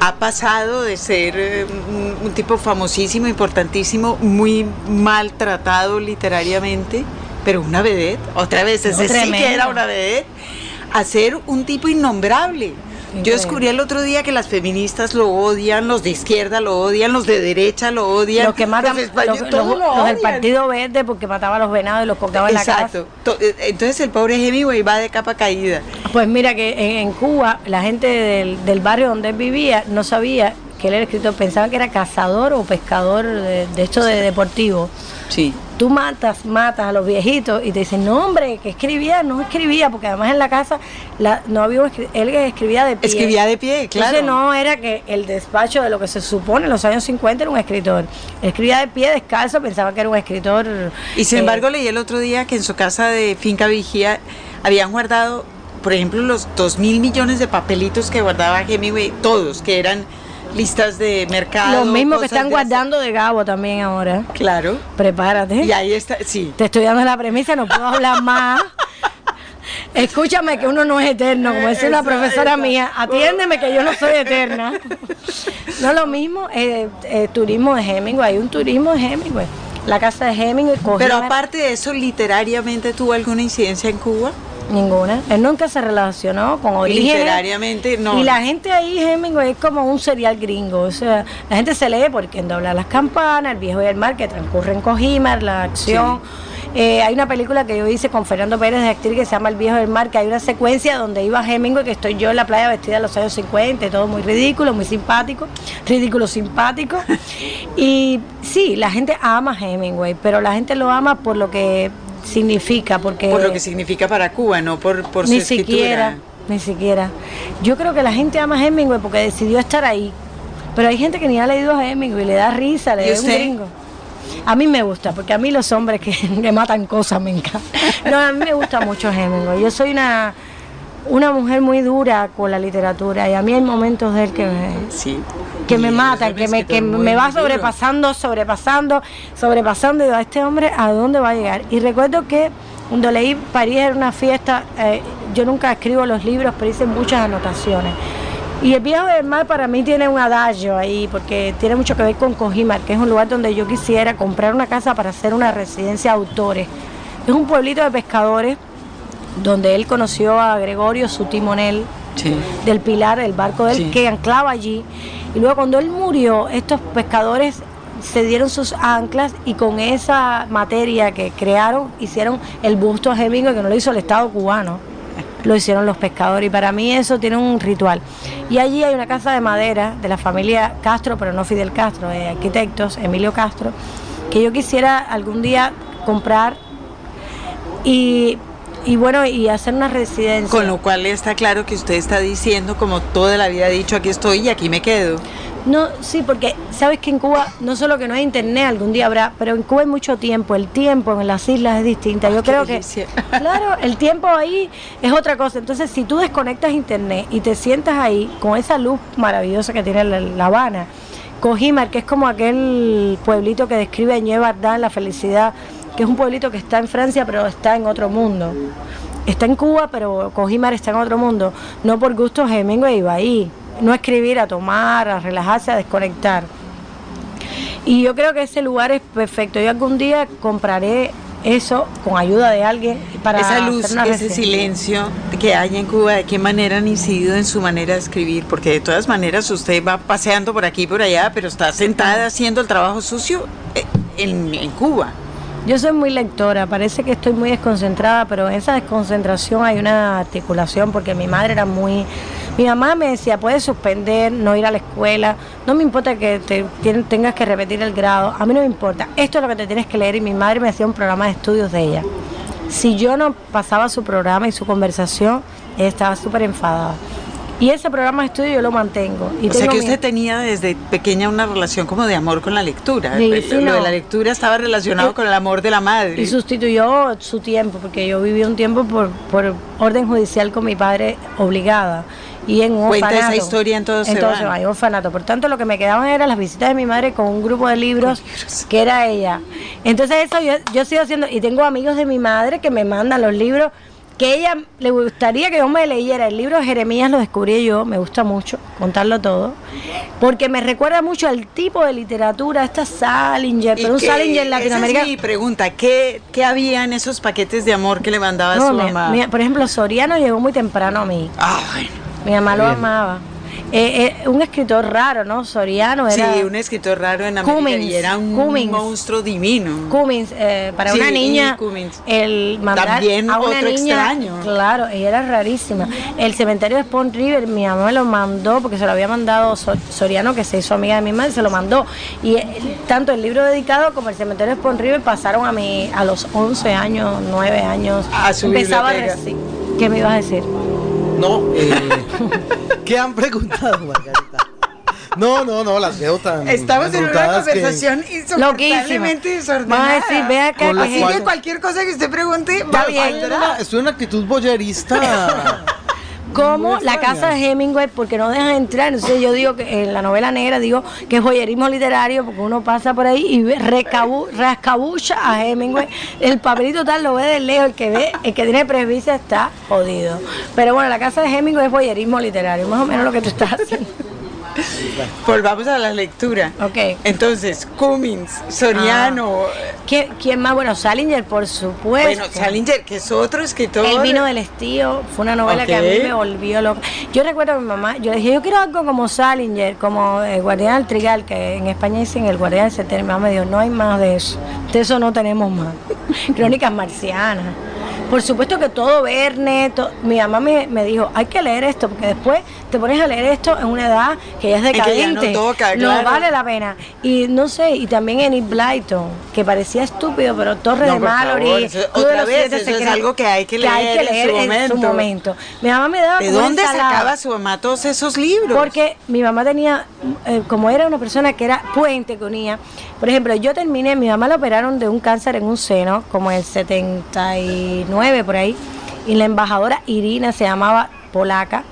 Speaker 3: ha pasado de ser eh, un, un tipo famosísimo, importantísimo, muy maltratado literariamente, pero una vedette, otra vez, ese sí
Speaker 6: Tremendo.
Speaker 3: que era una vedette, a ser un tipo innombrable. Yo descubrí el otro día que las feministas lo odian, los de izquierda lo odian, los de derecha lo odian.
Speaker 6: Los que matan, los, los, del Partido Verde porque mataba a los venados y los colgaba en la casa. Exacto.
Speaker 3: Eh, entonces el pobre Hemingway va de capa caída.
Speaker 6: Pues mira que en, Cuba la gente del, del barrio donde él vivía no sabía que él era escritor, pensaban que era cazador o pescador de, de esto de deportivo.
Speaker 3: Sí.
Speaker 6: Tú matas, matas a los viejitos y te dicen, no hombre, que escribía, no escribía, porque además en la casa la, no había él escribía de pie.
Speaker 3: Escribía de pie, claro.
Speaker 6: Entonces no era que el despacho de lo que se supone en los años 50 era un escritor. escribía de pie, descalzo, pensaba que era un escritor.
Speaker 3: Y sin eh, embargo leí el otro día que en su casa de Finca Vigía habían guardado, por ejemplo, los dos mil millones de papelitos que guardaba Hemingway, todos, que eran listas de mercado.
Speaker 6: Los mismos que están guardando de Gabo también ahora.
Speaker 3: Claro.
Speaker 6: Prepárate.
Speaker 3: Y ahí está, sí.
Speaker 6: Te estoy dando la premisa, no puedo hablar más. Escúchame que uno no es eterno, como dice una profesora mía, atiéndeme que yo no soy eterna. No lo mismo, eh, eh, turismo de Hemingway, hay un turismo de Hemingway. La casa de Hemingway.
Speaker 3: Pero aparte de eso, literariamente tuvo alguna incidencia en Cuba?
Speaker 6: Ninguna. Él nunca se relacionó con origen.
Speaker 3: Literariamente no.
Speaker 6: Y la gente ahí, Hemingway, es como un serial gringo. O sea, la gente se lee porque en doblar las campanas, el viejo y el mar, que transcurre en Cojimar, la acción. Eh, hay una película que yo hice con Fernando Pérez de actriz que se llama El viejo del mar, que hay una secuencia donde iba Hemingway, que estoy yo en la playa vestida en los años 50, todo muy ridículo, muy simpático, ridículo simpático. y sí, la gente ama Hemingway, pero la gente lo ama por lo que significa, porque...
Speaker 3: Por lo que significa para Cuba, no por, por
Speaker 6: ni
Speaker 3: su
Speaker 6: siquiera, Ni siquiera. Yo creo que la gente ama a Hemingway porque decidió estar ahí. Pero hay gente que ni ha leído a Hemingway, le da risa, le da un gringo. A mí me gusta, porque a mí los hombres que, que matan cosas me encantan. No, a mí me gusta mucho Hemingway. Yo soy una una mujer muy dura con la literatura y a mí hay momentos de él que me, que me matan, que me, que me va sobrepasando, sobrepasando, sobrepasando y digo, este hombre a dónde va a llegar. Y recuerdo que cuando leí París era una fiesta, eh, yo nunca escribo los libros, pero hice muchas anotaciones. Y el viejo del mar para mí tiene un adagio ahí, porque tiene mucho que ver con Cojimar, que es un lugar donde yo quisiera comprar una casa para hacer una residencia de autores. Es un pueblito de pescadores donde él conoció a Gregorio, su timonel del Pilar, el barco del que anclaba allí. Y luego cuando él murió, estos pescadores se dieron sus anclas y con esa materia que crearon hicieron el busto a Hemingway que no lo hizo el Estado cubano, lo hicieron los pescadores. Y para mí eso tiene un ritual. Y allí hay una casa de madera de la familia Castro, pero no Fidel Castro, de arquitectos, Emilio Castro, que yo quisiera algún día comprar. Y y bueno, y hacer una residencia.
Speaker 3: Con lo cual está claro que usted está diciendo, como toda la vida ha dicho, aquí estoy y aquí me quedo.
Speaker 6: No, sí, porque sabes que en Cuba no solo que no hay internet, algún día habrá, pero en Cuba hay mucho tiempo, el tiempo en las islas es distinta. Yo creo que, claro, el tiempo ahí es otra cosa. Entonces, si tú desconectas internet y te sientas ahí con esa luz maravillosa que tiene La, Habana, Cojimar, que es como aquel pueblito que describe Ñe la felicidad que es un pueblito que está en Francia, pero está en otro mundo. Está en Cuba, pero Cojimar está en otro mundo. No por gusto Hemingway iba ahí. No escribir, a tomar, a relajarse, a desconectar. Y yo creo que ese lugar es perfecto. Yo algún día compraré eso con ayuda de alguien para
Speaker 3: esa luz, ese silencio que hay en Cuba, de qué manera han incidido en su manera de escribir, porque de todas maneras usted va paseando por aquí y por allá, pero está sentada haciendo el trabajo sucio eh, en Cuba.
Speaker 6: Yo soy muy lectora, parece que estoy muy desconcentrada, pero en esa desconcentración hay una articulación porque mi madre era muy... Mi mamá me decía, puedes suspender, no ir a la escuela, no me importa que te, tengas que repetir el grado, a mí no me importa, esto es lo que te tienes que leer y mi madre me hacía un programa de estudios de ella. Si yo no pasaba su programa y su conversación, ella estaba súper enfadada. Y ese programa de estudio yo lo mantengo.
Speaker 3: Y o sea que usted tenía desde pequeña una relación como de amor con la lectura. Sí, lo de la lectura estaba relacionado con el amor de la madre.
Speaker 6: Y sustituyó su tiempo, porque yo viví un tiempo por, por orden judicial con mi padre obligada. Y en un
Speaker 3: Cuenta esa historia en todo
Speaker 6: Entonces, hay un orfanato. Por tanto, lo que me quedaban eran las visitas de mi madre con un grupo de libros, que era ella. Entonces, eso yo, yo sigo haciendo, y tengo amigos de mi madre que me mandan los libros que ella le gustaría que yo me leyera el libro de Jeremías, lo descubrí yo, me gusta mucho contarlo todo, porque me recuerda mucho al tipo de literatura, esta Salinger, pero un Salinger latinoamericano.
Speaker 3: Esa es mi pregunta, ¿qué, ¿qué, había en esos paquetes de amor que le mandaba a su mamá?
Speaker 6: por ejemplo, Soriano llegó muy temprano a mí.
Speaker 3: Ah,
Speaker 6: Mi mamá lo
Speaker 3: Bien.
Speaker 6: amaba. Eh, eh, un escritor raro, ¿no? Soriano era.
Speaker 3: Sí, un escritor raro en América
Speaker 6: Cummins,
Speaker 3: y era un
Speaker 6: Cummins.
Speaker 3: monstruo divino.
Speaker 6: Cummins, eh, para
Speaker 3: Sí,
Speaker 6: una niña, el mandar
Speaker 3: También
Speaker 6: a una
Speaker 3: otro
Speaker 6: niña,
Speaker 3: extraño.
Speaker 6: claro, ella era rarísima. El cementerio de Spawn River, mi mamá me lo mandó porque se lo había mandado So- Soriano, que se hizo amiga de mi madre, se lo mandó. Y eh, tanto el libro dedicado como el cementerio de Spawn River pasaron a mí a los 11 años, 9 años.
Speaker 3: A su
Speaker 6: Empezaba a
Speaker 3: biblioteca.
Speaker 6: reci- ¿Qué me ibas a decir?
Speaker 7: No, eh, ¿qué han preguntado, Margarita? No, no, no, las veo tan
Speaker 3: Estamos en una
Speaker 7: embrujadas que-
Speaker 3: conversación insoportablemente
Speaker 6: Loquísima.
Speaker 3: desordenada.
Speaker 6: Decir, ve acá,
Speaker 3: Así
Speaker 7: cual-
Speaker 3: que cualquier cosa que usted pregunte, va
Speaker 6: bien.
Speaker 7: Estoy en una- Estoy en una actitud boyerista.
Speaker 6: como la casa de Hemingway porque no dejan entrar. Entonces yo digo que en la novela negra digo que es joyerismo literario porque uno pasa por ahí y recabu- rascabucha a Hemingway. El papelito tal lo ve de lejos, el que ve, el que tiene presbicia está jodido. Pero bueno, la casa de Hemingway es joyerismo literario, más o menos lo que tú estás haciendo.
Speaker 3: Volvamos a la lectura.
Speaker 6: Ok.
Speaker 3: Entonces, Cummins, Soriano,
Speaker 6: ¿Quién, quién más? Bueno, Salinger, por supuesto.
Speaker 3: bueno, Salinger, que es otro escritor.
Speaker 6: El vino del estío fue una novela que a mí me volvió loca. Yo recuerdo a mi mamá, yo le dije, yo quiero algo como Salinger, como el Guardián del Trigal, que en España dicen el Guardián del Ceter. Mi mamá me dijo, no hay más de eso. De eso no tenemos más. Crónicas marcianas. Por supuesto que todo Verne, to- mi mamá me, me dijo, hay que leer esto, porque después te pones a leer esto en una edad que ya es
Speaker 3: En que no
Speaker 6: decadente.
Speaker 3: toca, claro.
Speaker 6: vale la pena. Y no sé, y también Enid Blyton, que parecía estúpido, pero Torre
Speaker 3: No,
Speaker 6: de Mallory.
Speaker 3: eso- otra vez, eso es algo que hay que
Speaker 6: hay
Speaker 3: leer en su
Speaker 6: en su
Speaker 3: momento.
Speaker 6: Mi mamá me daba
Speaker 3: ¿De dónde
Speaker 6: ensalada,
Speaker 3: sacaba su mamá todos esos libros?
Speaker 6: Porque mi mamá tenía, eh, como era una persona que era puente, que unía. Por ejemplo, yo terminé, mi mamá la operaron de un cáncer en un seno, como en el 79 por ahí, y la embajadora Irina se llamaba polaca.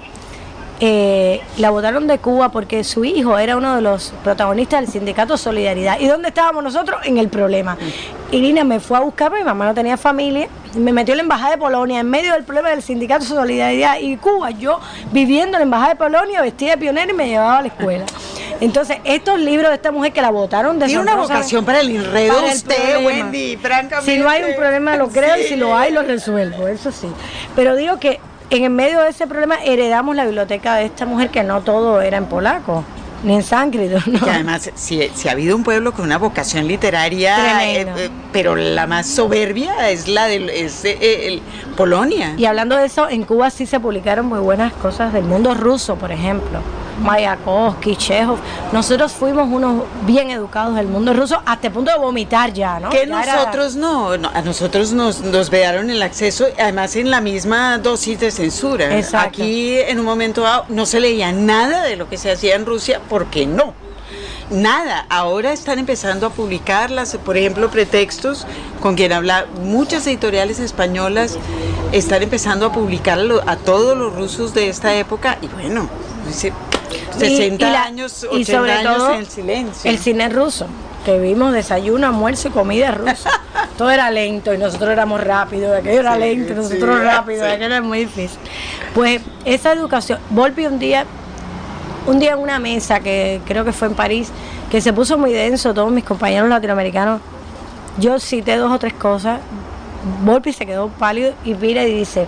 Speaker 6: Eh, la votaron de Cuba porque su hijo era uno de los protagonistas del sindicato Solidaridad. ¿Y dónde estábamos nosotros? En el problema. Irina me fue a buscar, porque mi mamá no tenía familia, me metió en la embajada de Polonia en medio del problema del sindicato Solidaridad y Cuba. Yo viviendo en la embajada de Polonia, vestida de pionera y me llevaba a la escuela. Entonces, estos libros de esta mujer que la votaron de
Speaker 3: Tiene una vocación para el enredo
Speaker 6: para
Speaker 3: usted. Wendy, francamente.
Speaker 6: Si no hay un problema lo creo y si lo hay lo resuelvo, eso sí. Pero digo que en el medio de ese problema heredamos la biblioteca de esta mujer que no todo era en polaco, ni en sánscrito, ¿no?
Speaker 3: Y además, si, si ha habido un pueblo con una vocación literaria, eh, eh, pero la más soberbia es la de es, eh, el- Polonia.
Speaker 6: Y hablando de eso, en Cuba sí se publicaron muy buenas cosas del mundo ruso, por ejemplo. Mayakovsky, Chekhov. Nosotros fuimos unos bien educados del mundo ruso hasta el punto de vomitar ya, ¿no?
Speaker 3: que
Speaker 6: era-
Speaker 3: nosotros no, no, a nosotros nos, nos vedaron el acceso, además en la misma dosis de censura.
Speaker 6: Exacto.
Speaker 3: Aquí en un momento dado no se leía nada de lo que se hacía en Rusia, porque no. Nada, ahora están empezando a publicarlas, por ejemplo, pretextos con quien habla, muchas editoriales españolas están empezando a publicar a todos los rusos de esta época y bueno, dice, 60
Speaker 6: y la-
Speaker 3: años,
Speaker 6: y
Speaker 3: 80
Speaker 6: sobre
Speaker 3: años
Speaker 6: todo
Speaker 3: en el silencio.
Speaker 6: El cine ruso, que vimos desayuno, almuerzo y comida rusa. Todo era lento y nosotros éramos rápidos, aquello era
Speaker 3: Sí,
Speaker 6: lento y
Speaker 3: sí,
Speaker 6: nosotros rápidos,
Speaker 3: sí.
Speaker 6: aquello era muy difícil. Pues esa educación, Volpi un día, un día en una mesa que creo que fue en París, que se puso muy denso, todos mis compañeros latinoamericanos, yo cité dos o tres cosas, Volpi se quedó pálido y mira y dice,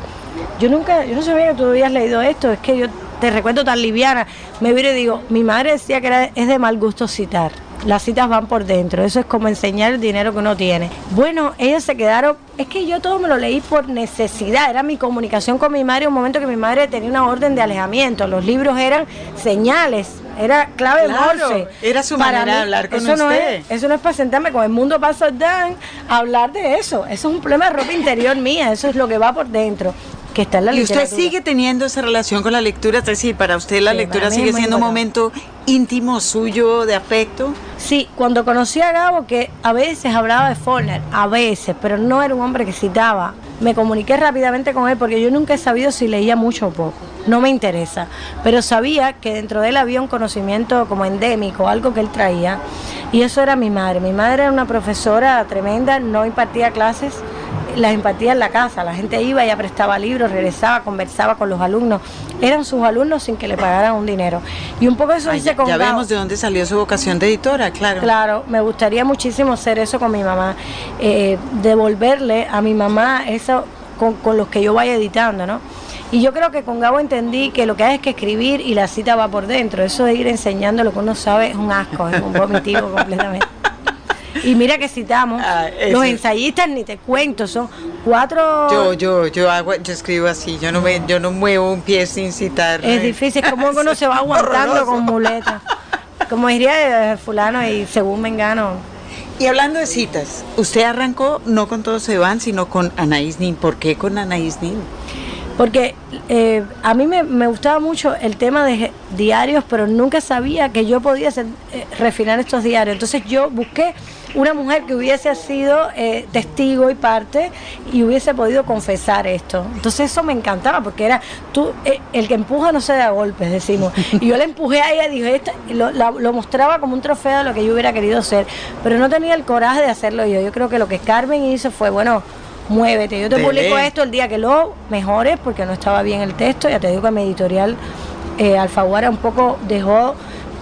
Speaker 6: yo nunca, yo no sabía que tú habías leído esto, es que yo te recuerdo tan liviana. Me viro y digo, mi madre decía que era, es de mal gusto citar. Las citas van por dentro, eso es como enseñar el dinero que uno tiene. Bueno, ellos se quedaron, es que yo todo me lo leí por necesidad, era mi comunicación con mi madre, un momento que mi madre tenía una orden de alejamiento, los libros eran señales, era clave
Speaker 3: Claro,
Speaker 6: Morse.
Speaker 3: era su
Speaker 6: Para
Speaker 3: manera de hablar con
Speaker 6: eso No
Speaker 3: usted.
Speaker 6: es, eso no es para sentarme con el mundo paso dan a hablar de eso, eso es un problema de ropa interior mía, eso es lo que va por dentro, que está en la
Speaker 3: Y usted
Speaker 6: literatura.
Speaker 3: sigue teniendo esa relación con la lectura, es decir, para usted la
Speaker 6: Sí,
Speaker 3: lectura sigue siendo un momento íntimo suyo de afecto.
Speaker 6: Sí, cuando conocí a Gabo, que a veces hablaba de Faulkner, a veces, pero no era un hombre que citaba, me comuniqué rápidamente con él porque yo nunca he sabido si leía mucho o poco. No me interesa. Pero sabía que dentro de él había un conocimiento como endémico, algo que él traía. Y eso era mi madre. Mi madre era una profesora tremenda, no impartía clases, las impartía en la casa. La gente iba, ella prestaba libros, regresaba, conversaba con los alumnos. Eran sus alumnos sin que le pagaran un dinero. Y un poco eso
Speaker 3: Ay,
Speaker 6: hice con
Speaker 3: ya vemos de dónde salió su vocación de editora, claro.
Speaker 6: Claro, me gustaría muchísimo hacer eso con mi mamá, eh, devolverle a mi mamá eso con, con los que yo vaya editando, ¿no? Y yo creo que con Gabo entendí que lo que hay es que escribir y la cita va por dentro. Eso de ir enseñando lo que uno sabe es un asco, es un vomitivo completamente. Y mira que citamos,
Speaker 3: Ah,
Speaker 6: los ensayistas ni te cuento, son cuatro...
Speaker 3: Yo, yo, yo hago, yo escribo así, yo no me, yo no muevo un pie sin citar.
Speaker 6: Es difícil, como uno se va aguantando
Speaker 3: Horroroso.
Speaker 6: con muletas. Como diría eh, fulano y según Mengano.
Speaker 3: Y hablando de citas, usted arrancó no con Todos se van, sino con Anaís Nin. ¿Por qué con Anaís Nin?
Speaker 6: Porque eh, a mí me, me gustaba mucho el tema de diarios, pero nunca sabía que yo podía hacer, eh, refinar estos diarios. Entonces yo busqué una mujer que hubiese sido eh, testigo y parte y hubiese podido confesar esto. Entonces eso me encantaba porque era tú, eh, el que empuja no se da golpes, decimos. Y yo le empujé a ella dije, "Esta-", y lo, la- lo mostraba como un trofeo de lo que yo hubiera querido ser, pero no tenía el coraje de hacerlo yo. Yo creo que lo que Carmen hizo fue, bueno, muévete. Yo te
Speaker 3: Dele.
Speaker 6: publico esto el día que lo mejores porque no estaba bien el texto. Ya te digo que mi editorial eh, Alfaguara un poco dejó,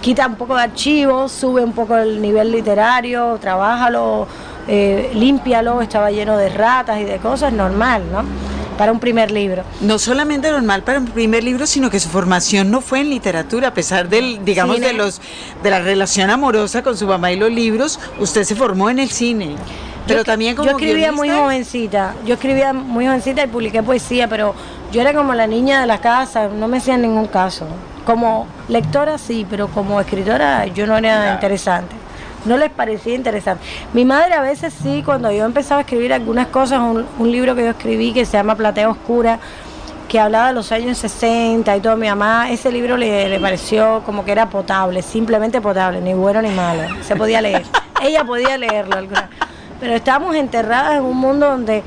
Speaker 6: quita un poco de archivos, sube un poco el nivel literario, trabájalo, eh, límpialo. Estaba lleno de ratas y de cosas, normal, ¿no? Para un primer libro.
Speaker 3: No solamente normal para un primer libro, sino que su formación no fue en literatura, a pesar del, digamos,
Speaker 6: Cine.
Speaker 3: de los, de la relación amorosa con su mamá y los libros, usted se formó en el cine. Pero
Speaker 6: Yo-
Speaker 3: también como
Speaker 6: Yo escribía muy jovencita, yo escribía muy jovencita y publiqué poesía, pero yo era como la niña de la casa, no me hacían ningún caso. Como lectora sí, pero como escritora yo no era interesante. No les parecía interesante. Mi madre a veces sí, cuando yo empezaba a escribir algunas cosas, un, un libro que yo escribí que se llama Platea Oscura, que hablaba de los años 60 y todo, mi mamá, ese libro le, le pareció como que era potable, simplemente potable, ni bueno ni malo, se podía leer. Ella podía leerlo. alguna- Pero estábamos enterradas en un mundo donde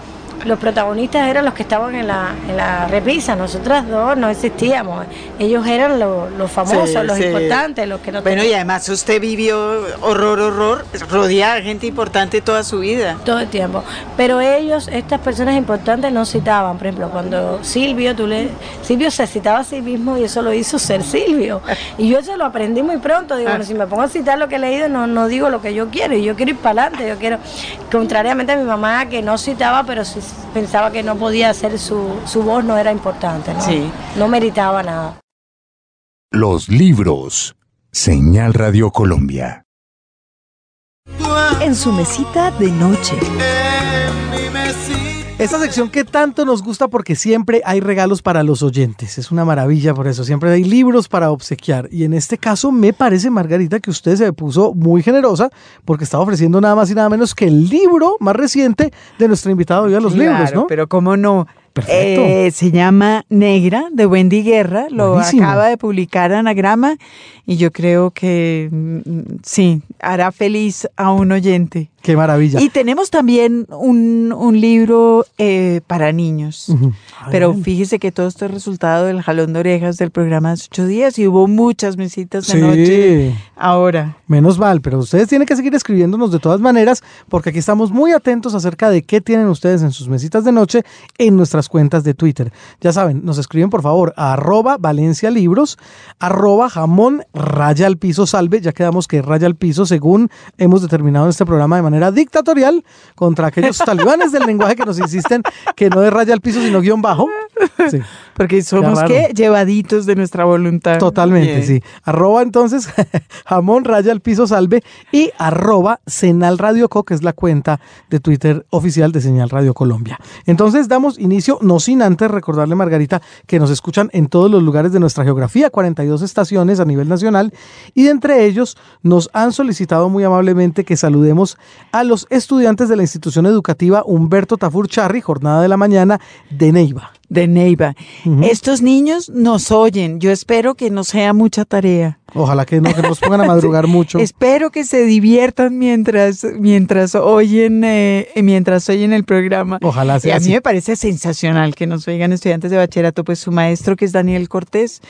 Speaker 6: los protagonistas eran los que estaban en la, en la repisa, nosotras dos no existíamos, ellos eran lo- los famosos,
Speaker 3: Sí,
Speaker 6: los
Speaker 3: sí.
Speaker 6: importantes, los que no
Speaker 3: Bueno, y además usted vivió horror, horror, rodeada de gente importante toda su vida.
Speaker 6: todo el tiempo. Pero ellos, estas personas importantes, no citaban. Por ejemplo, cuando Silvio, tú le, Silvio se citaba a sí mismo y eso lo hizo ser Silvio. Y yo eso lo aprendí muy pronto. Digo, bueno, si me pongo a citar lo que he leído, no, no digo lo que yo quiero. Y yo quiero ir para adelante. Yo quiero, contrariamente a mi mamá, que no citaba, pero sí pensaba que no podía hacer su, su voz, no era importante. ¿no?
Speaker 3: Sí.
Speaker 6: no meritaba nada.
Speaker 5: Los libros. Señal Radio Colombia.
Speaker 1: En su mesita de noche.
Speaker 2: Esta sección que tanto nos gusta porque siempre hay regalos para los oyentes. Es una maravilla por eso. Siempre hay libros para obsequiar. Y en este caso me parece, Margarita, que usted se puso muy generosa porque estaba ofreciendo nada más y nada menos que el libro más reciente de nuestro invitado hoy a los libros, ¿no?
Speaker 3: Pero cómo no.
Speaker 2: Perfecto.
Speaker 3: Eh, se llama Negra de Wendy Guerra, lo
Speaker 2: Buenísimo.
Speaker 3: acaba de publicar Anagrama y yo creo que mm, sí, hará feliz a un oyente.
Speaker 2: Qué maravilla.
Speaker 3: Y tenemos también un, un libro eh, para niños.
Speaker 2: Ujú. A
Speaker 3: Pero fíjese que todo esto es resultado del jalón de orejas del programa de hace ocho días y hubo muchas mesitas de
Speaker 2: Sí.
Speaker 3: noche ahora.
Speaker 2: Menos mal, pero ustedes tienen que seguir escribiéndonos de todas maneras, porque aquí estamos muy atentos acerca de qué tienen ustedes en sus mesitas de noche en nuestras cuentas de Twitter. Ya saben, nos escriben por favor a arroba Valencia Libros, arroba jamón raya al piso salve, ya quedamos que raya al piso según hemos determinado en este programa de manera dictatorial contra aquellos talibanes del lenguaje que nos insisten que no de raya al piso sino guion bajo. Sí.
Speaker 3: Porque somos que llevaditos de nuestra voluntad.
Speaker 2: Totalmente,
Speaker 3: Bien.
Speaker 2: sí. Arroba entonces jamón raya al piso salve y arroba Senal Radio Co, que es la cuenta de Twitter oficial de Señal Radio Colombia. Entonces damos inicio, no sin antes recordarle, Margarita, que nos escuchan en todos los lugares de nuestra geografía, 42 estaciones a nivel nacional, y de entre ellos nos han solicitado muy amablemente que saludemos a los estudiantes de la institución educativa Humberto Tafur Charri, jornada de la mañana de Neiva.
Speaker 3: De Neiva. Estos niños nos oyen. Yo espero que no sea mucha tarea.
Speaker 2: Ojalá que no, que no nos pongan a madrugar mucho.
Speaker 3: Espero que se diviertan mientras mientras oyen eh, mientras oyen el programa.
Speaker 2: Ojalá
Speaker 3: Y
Speaker 2: sea
Speaker 3: a mí
Speaker 2: así.
Speaker 3: me parece sensacional que nos oigan estudiantes de bachillerato, pues su maestro que es Daniel Cortés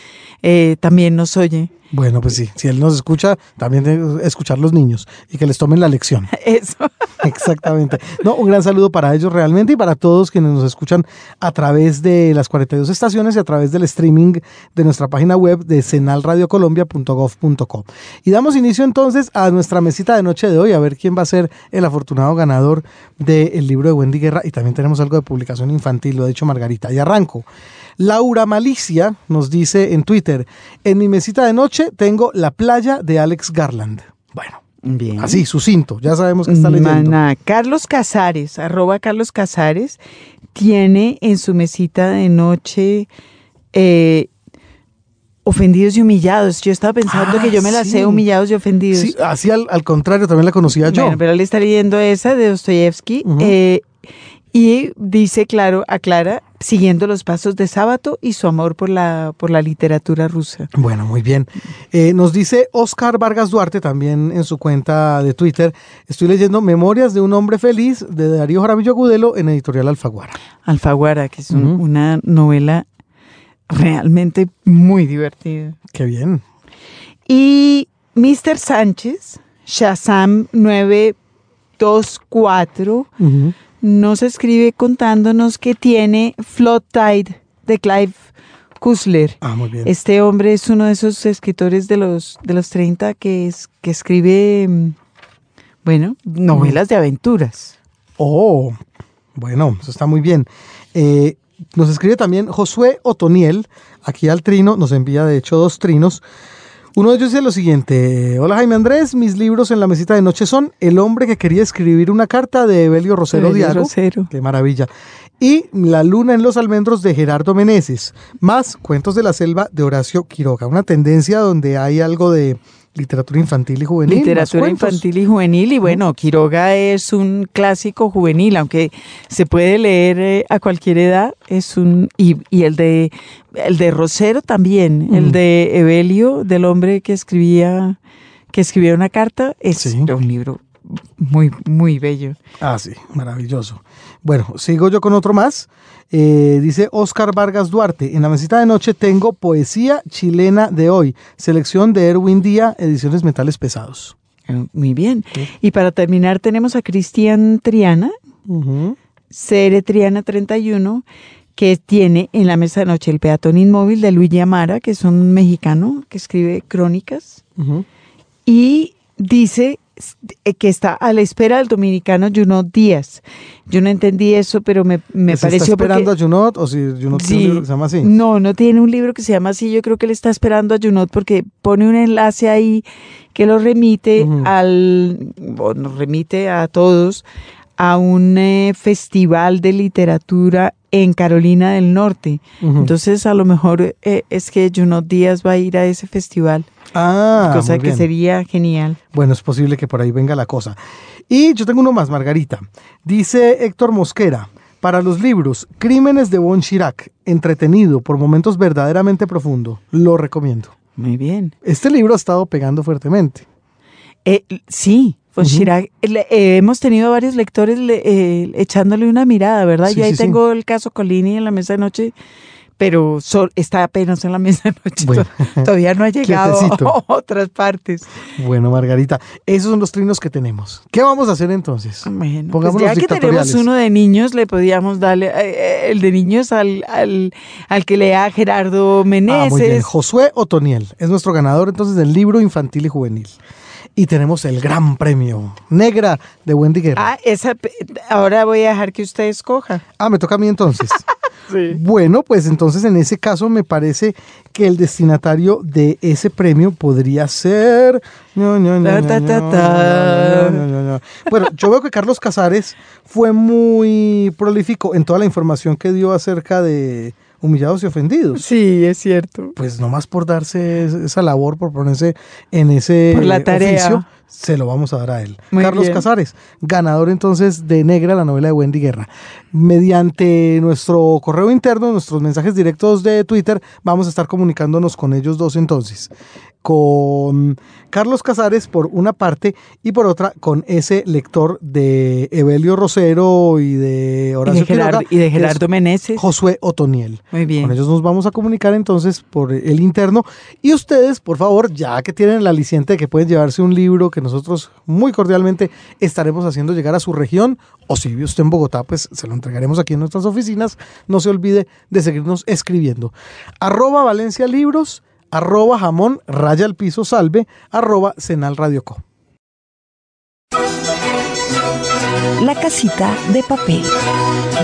Speaker 3: eh, también nos oye.
Speaker 2: Bueno, pues sí, si él nos escucha, también debe escuchar los niños y que les tomen la lección.
Speaker 3: Eso.
Speaker 2: Exactamente. No, un gran saludo para ellos realmente y para todos quienes nos escuchan a través de las 42 estaciones y a través del streaming de nuestra página web de senalradiocolombia.com Y damos inicio entonces a nuestra mesita de noche de hoy, a ver quién va a ser el afortunado ganador del libro de Wendy Guerra. Y también tenemos algo de publicación infantil, lo ha dicho Margarita. Y arranco. Laura Malicia nos dice en Twitter, en mi mesita de noche tengo La playa de Alex Garland. Bueno,
Speaker 3: Bien.
Speaker 2: así, sucinto, ya sabemos que está leyendo.
Speaker 3: Maná. Carlos Casares, arroba Carlos Casares, tiene en su mesita de noche eh, ofendidos y humillados. Yo estaba pensando
Speaker 2: Ah,
Speaker 3: que yo me la
Speaker 2: sí.
Speaker 3: sé humillados y ofendidos.
Speaker 2: Sí, así al, al contrario, también la conocía yo.
Speaker 3: Bueno, pero él está leyendo esa de Dostoyevsky eh, y dice, claro, aclara, siguiendo los pasos de Sábato y su amor por la, por la literatura rusa.
Speaker 2: Bueno, muy bien. Eh, nos dice Oscar Vargas Duarte también en su cuenta de Twitter. Estoy leyendo Memorias de un hombre feliz de Darío Jaramillo Agudelo en Editorial Alfaguara.
Speaker 3: Alfaguara, que es un- una novela realmente muy divertida.
Speaker 2: Qué bien.
Speaker 3: Y Mr. Sánchez, Shazam 924,
Speaker 2: Ujú.
Speaker 3: nos escribe contándonos que tiene Flood Tide de Clive Kusler.
Speaker 2: Ah, muy bien.
Speaker 3: Este hombre es uno de esos escritores de los, de los 30 que, es, que escribe, mm, bueno, novelas de aventuras.
Speaker 2: Oh, bueno, eso está muy bien. Eh, nos escribe también Josué Otoniel, aquí al trino, nos envía de hecho dos trinos. Uno de ellos dice lo siguiente, hola Jaime Andrés, mis libros en la mesita de noche son El hombre que quería escribir una carta de Evelio Rosero
Speaker 3: Evelio
Speaker 2: Diago,
Speaker 3: Rosero.
Speaker 2: qué maravilla, y La luna en los almendros de Gerardo Meneses, más Cuentos de la selva de Horacio Quiroga, una tendencia donde hay algo de literatura infantil y juvenil.
Speaker 3: Literatura infantil y juvenil. Y bueno, Quiroga es un clásico juvenil, aunque se puede leer eh, a cualquier edad. Es un y, y el de el de Rosero también, el de Evelio, del hombre que escribía que escribía una carta, es
Speaker 2: Sí.
Speaker 3: un libro muy muy bello.
Speaker 2: Ah, sí, maravilloso. Bueno, sigo yo con otro más. Eh, dice Oscar Vargas Duarte, en la mesita de noche tengo Poesía Chilena de hoy, selección de Erwin Día, ediciones Metales Pesados.
Speaker 3: Eh, Muy bien. Y para terminar tenemos a Cristian Triana. CR Triana 31, que tiene en la mesa de noche el peatón inmóvil de Luigi Amara, que es un mexicano que escribe crónicas. Y dice que está a la espera del dominicano Junot Díaz. Yo no entendí eso, pero me, me
Speaker 2: ¿Se
Speaker 3: pareció
Speaker 2: está esperando
Speaker 3: porque-
Speaker 2: a Junot o si Junot tiene
Speaker 3: Sí.
Speaker 2: un libro que se llama así?
Speaker 3: No, no tiene un libro que se llama así. Yo creo que él está esperando a Junot porque pone un enlace ahí que lo remite al, o nos remite a todos a un eh, festival de literatura en Carolina del Norte. Entonces, a lo mejor eh, es que Junot Díaz va a ir a ese festival,
Speaker 2: ah,
Speaker 3: cosa
Speaker 2: muy
Speaker 3: que sería genial.
Speaker 2: Bueno, es posible que por ahí venga la cosa. Y yo tengo uno más, Margarita. Dice Héctor Mosquera, para los libros Crímenes de Bon Chirac, entretenido por momentos verdaderamente profundo, lo recomiendo.
Speaker 3: Muy bien.
Speaker 2: Este libro ha estado pegando fuertemente.
Speaker 3: Eh, sí, pues. Chirac, eh, hemos tenido varios lectores le- eh, echándole una mirada, ¿verdad?
Speaker 2: Sí,
Speaker 3: Yo ahí
Speaker 2: sí, sí.
Speaker 3: tengo el caso Colini en la mesa de noche, pero sol- está apenas en la mesa de noche.
Speaker 2: Bueno.
Speaker 3: Todavía no ha llegado a otras partes.
Speaker 2: Bueno, Margarita, esos son los trinos que tenemos. ¿Qué vamos a hacer entonces?
Speaker 3: Bueno, pues ya que tenemos uno de niños, le podíamos darle eh, eh, el de niños al, al, al que lea Gerardo
Speaker 2: Ah, muy bien.
Speaker 3: Meneses.
Speaker 2: Josué Otoniel es nuestro ganador entonces del libro infantil y juvenil. Y tenemos el gran premio, Negra, de Wendy Guerra.
Speaker 3: ah, esa, ahora voy a dejar que usted escoja.
Speaker 2: Ah, me toca a mí entonces. Bueno, pues entonces en ese caso me parece que el destinatario de ese premio podría ser... Bueno, yo veo que Carlos Casares fue muy prolífico en toda la información que dio acerca de humillados y ofendidos.
Speaker 3: Sí, es cierto.
Speaker 2: Pues nomás por darse es- esa labor, por ponerse en ese
Speaker 3: Por la tarea.
Speaker 2: oficio, se lo vamos a dar a él.
Speaker 3: Muy
Speaker 2: Carlos
Speaker 3: bien.
Speaker 2: Casares, ganador entonces de Negra, la novela de Wendy Guerra. Mediante nuestro correo interno, nuestros mensajes directos de Twitter, vamos a estar comunicándonos con ellos dos entonces. Con Carlos Casares por una parte y por otra con ese lector de Evelio Rosero y de
Speaker 3: Y
Speaker 2: Horacio
Speaker 3: de Gerardo,
Speaker 2: Quiroga,
Speaker 3: y de Gerardo Meneses.
Speaker 2: Josué Otoniel.
Speaker 3: Muy bien.
Speaker 2: Con ellos nos vamos a comunicar entonces por el interno. Y ustedes, por favor, ya que tienen el aliciente de que pueden llevarse un libro que nosotros muy cordialmente estaremos haciendo llegar a su región, o si vive usted en Bogotá, pues se lo entregaremos aquí en nuestras oficinas. No se olvide de seguirnos escribiendo. Arroba Valencia Libros, arroba jamón raya al piso salve arroba senal radio co.
Speaker 1: La casita de papel.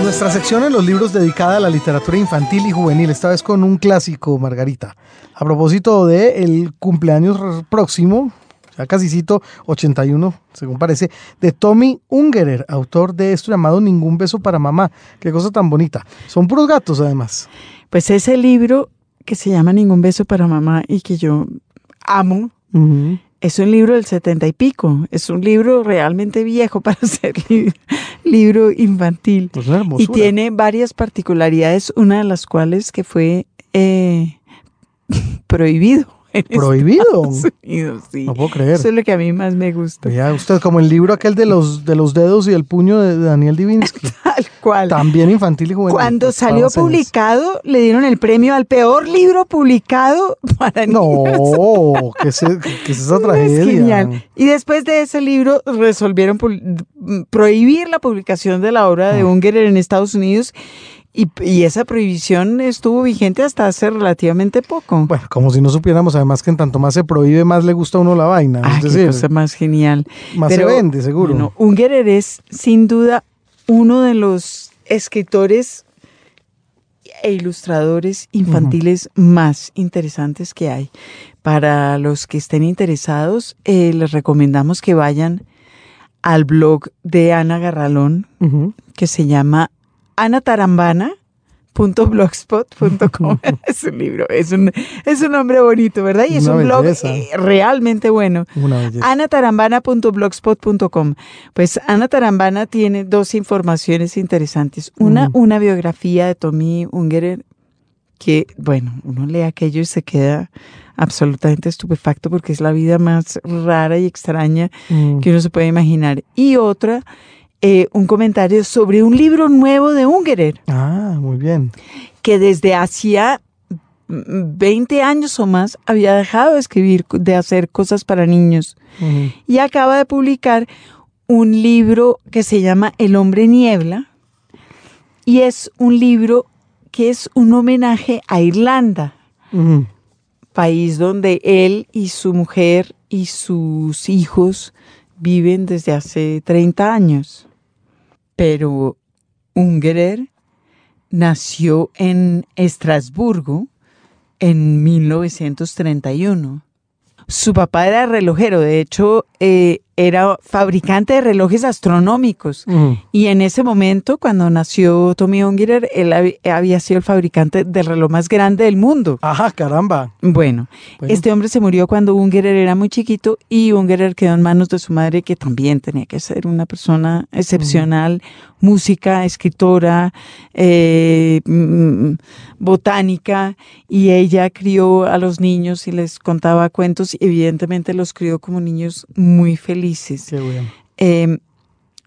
Speaker 2: Nuestra sección en los libros dedicada a la literatura infantil y juvenil, esta vez con un clásico, Margarita. A propósito de el cumpleaños próximo, ya casi cito 81, según parece, de Tommy Ungerer, autor de esto llamado Ningún beso para mamá. Qué cosa tan bonita. Son puros gatos, además.
Speaker 3: Pues ese libro que se llama Ningún beso para mamá y que yo amo, es un libro del setenta y pico. Es un libro realmente viejo para ser li- libro infantil.
Speaker 2: Pues
Speaker 3: Y tiene varias particularidades, una de las cuales que fue eh, prohibido. En
Speaker 2: ¿Prohibido?
Speaker 3: Estados Unidos, sí.
Speaker 2: No puedo creer.
Speaker 3: Eso es lo que a mí más me gusta.
Speaker 2: Vea usted, como el libro aquel de los, de los dedos y el puño de Daniel Divinsky.
Speaker 3: Tal cual.
Speaker 2: También infantil y juvenil.
Speaker 3: Cuando salió publicado, le dieron el premio al peor libro publicado para niños.
Speaker 2: No, ¿qué es, e- qué es esa tragedia?
Speaker 3: Es genial. Y después de ese libro resolvieron prohibir la publicación de la obra de
Speaker 2: Ah.
Speaker 3: Ungerer en Estados Unidos y, y esa prohibición estuvo vigente hasta hace relativamente poco.
Speaker 2: Bueno, como si no supiéramos además que en tanto más se prohíbe, más le gusta a uno la vaina.
Speaker 3: Ah,
Speaker 2: es
Speaker 3: qué
Speaker 2: decir,
Speaker 3: cosa más genial.
Speaker 2: más
Speaker 3: Pero,
Speaker 2: se vende, seguro.
Speaker 3: Bueno, Ungerer es sin duda uno de los escritores e ilustradores infantiles más interesantes que hay. Para los que estén interesados, eh, les recomendamos que vayan al blog de Ana Garralón, que se llama anatarambana.blogspot.com. es un libro, es un, es un nombre bonito, ¿verdad? Y es
Speaker 2: Una
Speaker 3: un blog eh, realmente bueno. Anatarambana.blogspot.com. Pues Ana Tarambana tiene dos informaciones interesantes. Una,
Speaker 2: Ujú.
Speaker 3: una biografía de Tommy Ungerer, que, bueno, uno lee aquello y se queda absolutamente estupefacto porque es la vida más rara y extraña
Speaker 2: Mm.
Speaker 3: que uno se puede imaginar. Y otra, eh, un comentario sobre un libro nuevo de Ungerer,
Speaker 2: Ah, muy bien.
Speaker 3: que desde hacía mm, 20 años o más había dejado de escribir, de hacer cosas para niños. Y acaba de publicar un libro que se llama El hombre niebla. Y es un libro que es un homenaje a Irlanda, país donde él y su mujer y sus hijos viven desde hace 30 años. Pero Ungerer nació en Estrasburgo en 1931. Su papá era relojero, de hecho eh, era fabricante de relojes astronómicos. Y en ese momento, cuando nació Tommy Ungerer, él hab- había sido el fabricante del reloj más grande del mundo.
Speaker 2: Ajá, caramba.
Speaker 3: Bueno,
Speaker 2: Bueno.
Speaker 3: este hombre se murió cuando Ungerer era muy chiquito y Ungerer quedó en manos de su madre, que también tenía que ser una persona excepcional, música, escritora, eh, mm, botánica, y ella crió a los niños y les contaba cuentos y evidentemente los crió como niños muy felices.
Speaker 2: Qué bien.
Speaker 3: Eh,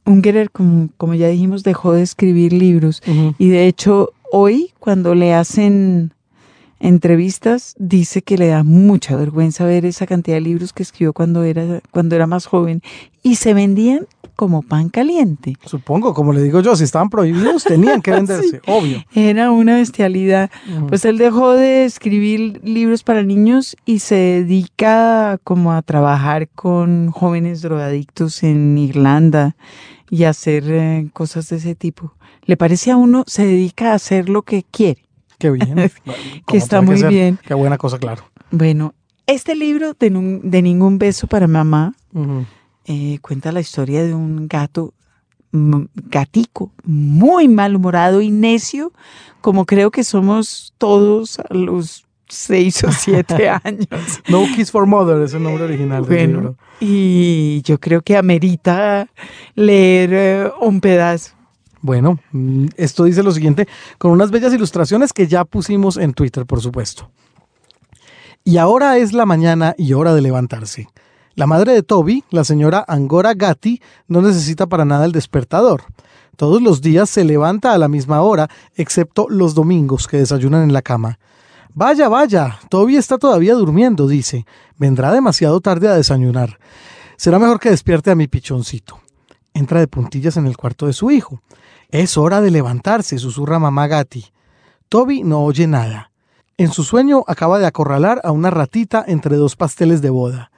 Speaker 3: Ungerer, como, como ya dijimos, dejó de escribir libros. Y de hecho hoy cuando le hacen entrevistas dice que le da mucha vergüenza ver esa cantidad de libros que escribió cuando era, cuando era más joven y se vendían como pan caliente.
Speaker 2: Supongo, como le digo yo, si estaban prohibidos, tenían que venderse, obvio.
Speaker 3: Era una bestialidad. Pues él dejó de escribir libros para niños y se dedica como a trabajar con jóvenes drogadictos en Irlanda y hacer eh, cosas de ese tipo. Le parece a uno, se dedica a hacer lo que quiere.
Speaker 2: Qué bien.
Speaker 3: Que está muy bien.
Speaker 2: Qué buena cosa, claro.
Speaker 3: Bueno, este libro de, de Ningún beso para mamá eh, cuenta la historia de un gato, gatico, muy malhumorado y necio, como creo que somos todos a los seis o siete años.
Speaker 2: No Kiss for Mother es el nombre original del
Speaker 3: Bueno,
Speaker 2: libro.
Speaker 3: y yo creo que amerita leer eh, un pedazo.
Speaker 2: Bueno, mm, esto dice lo siguiente, con unas bellas ilustraciones que ya pusimos en Twitter, por supuesto. Y ahora es la mañana y hora de levantarse. La madre de Toby, la señora Angora Gatti, no necesita para nada el despertador. Todos los días se levanta a la misma hora, excepto los domingos que desayunan en la cama. Vaya, vaya, Toby está todavía durmiendo, dice. Vendrá demasiado tarde a desayunar. Será mejor que despierte a mi pichoncito. Entra de puntillas en el cuarto de su hijo. Es hora de levantarse, susurra mamá Gatti. Toby no oye nada. En su sueño acaba de acorralar a una ratita entre dos pasteles de boda.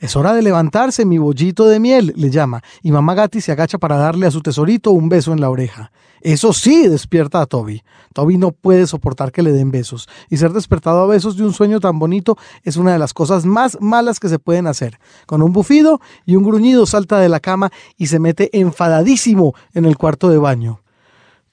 Speaker 2: Es hora de levantarse, mi bollito de miel, le llama, y mamá Gatti se agacha para darle a su tesorito un beso en la oreja. Eso sí despierta a Toby. Toby no puede soportar que le den besos, y ser despertado a besos de un sueño tan bonito es una de las cosas más malas que se pueden hacer. Con un bufido y un gruñido salta de la cama y se mete enfadadísimo en el cuarto de baño.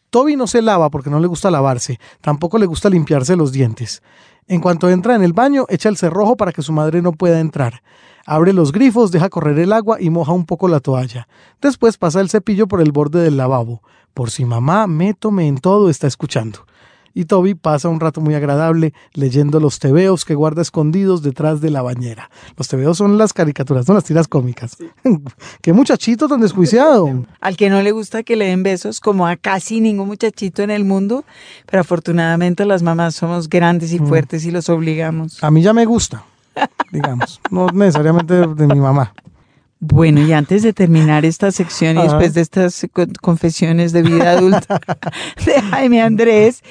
Speaker 2: Toby no se lava porque no le gusta lavarse, tampoco le gusta limpiarse los dientes. En cuanto entra en el baño, echa el cerrojo para que su madre no pueda entrar. Abre los grifos, deja correr el agua y moja un poco la toalla. Después pasa el cepillo por el borde del lavabo. Por si mamá, métome en todo, está escuchando. Y Toby pasa un rato muy agradable leyendo los tebeos que guarda escondidos detrás de la bañera. Los tebeos son las caricaturas, son las tiras cómicas. ¡Qué muchachito tan desjuiciado!
Speaker 3: Al que no le gusta que le den besos, como a casi ningún muchachito en el mundo, pero afortunadamente las mamás somos grandes y fuertes y los obligamos.
Speaker 2: A mí ya me gusta, digamos, no necesariamente de mi mamá.
Speaker 3: Bueno, y antes de terminar esta sección y
Speaker 2: Ajá.
Speaker 3: después de estas co- confesiones de vida adulta de Jaime Andrés,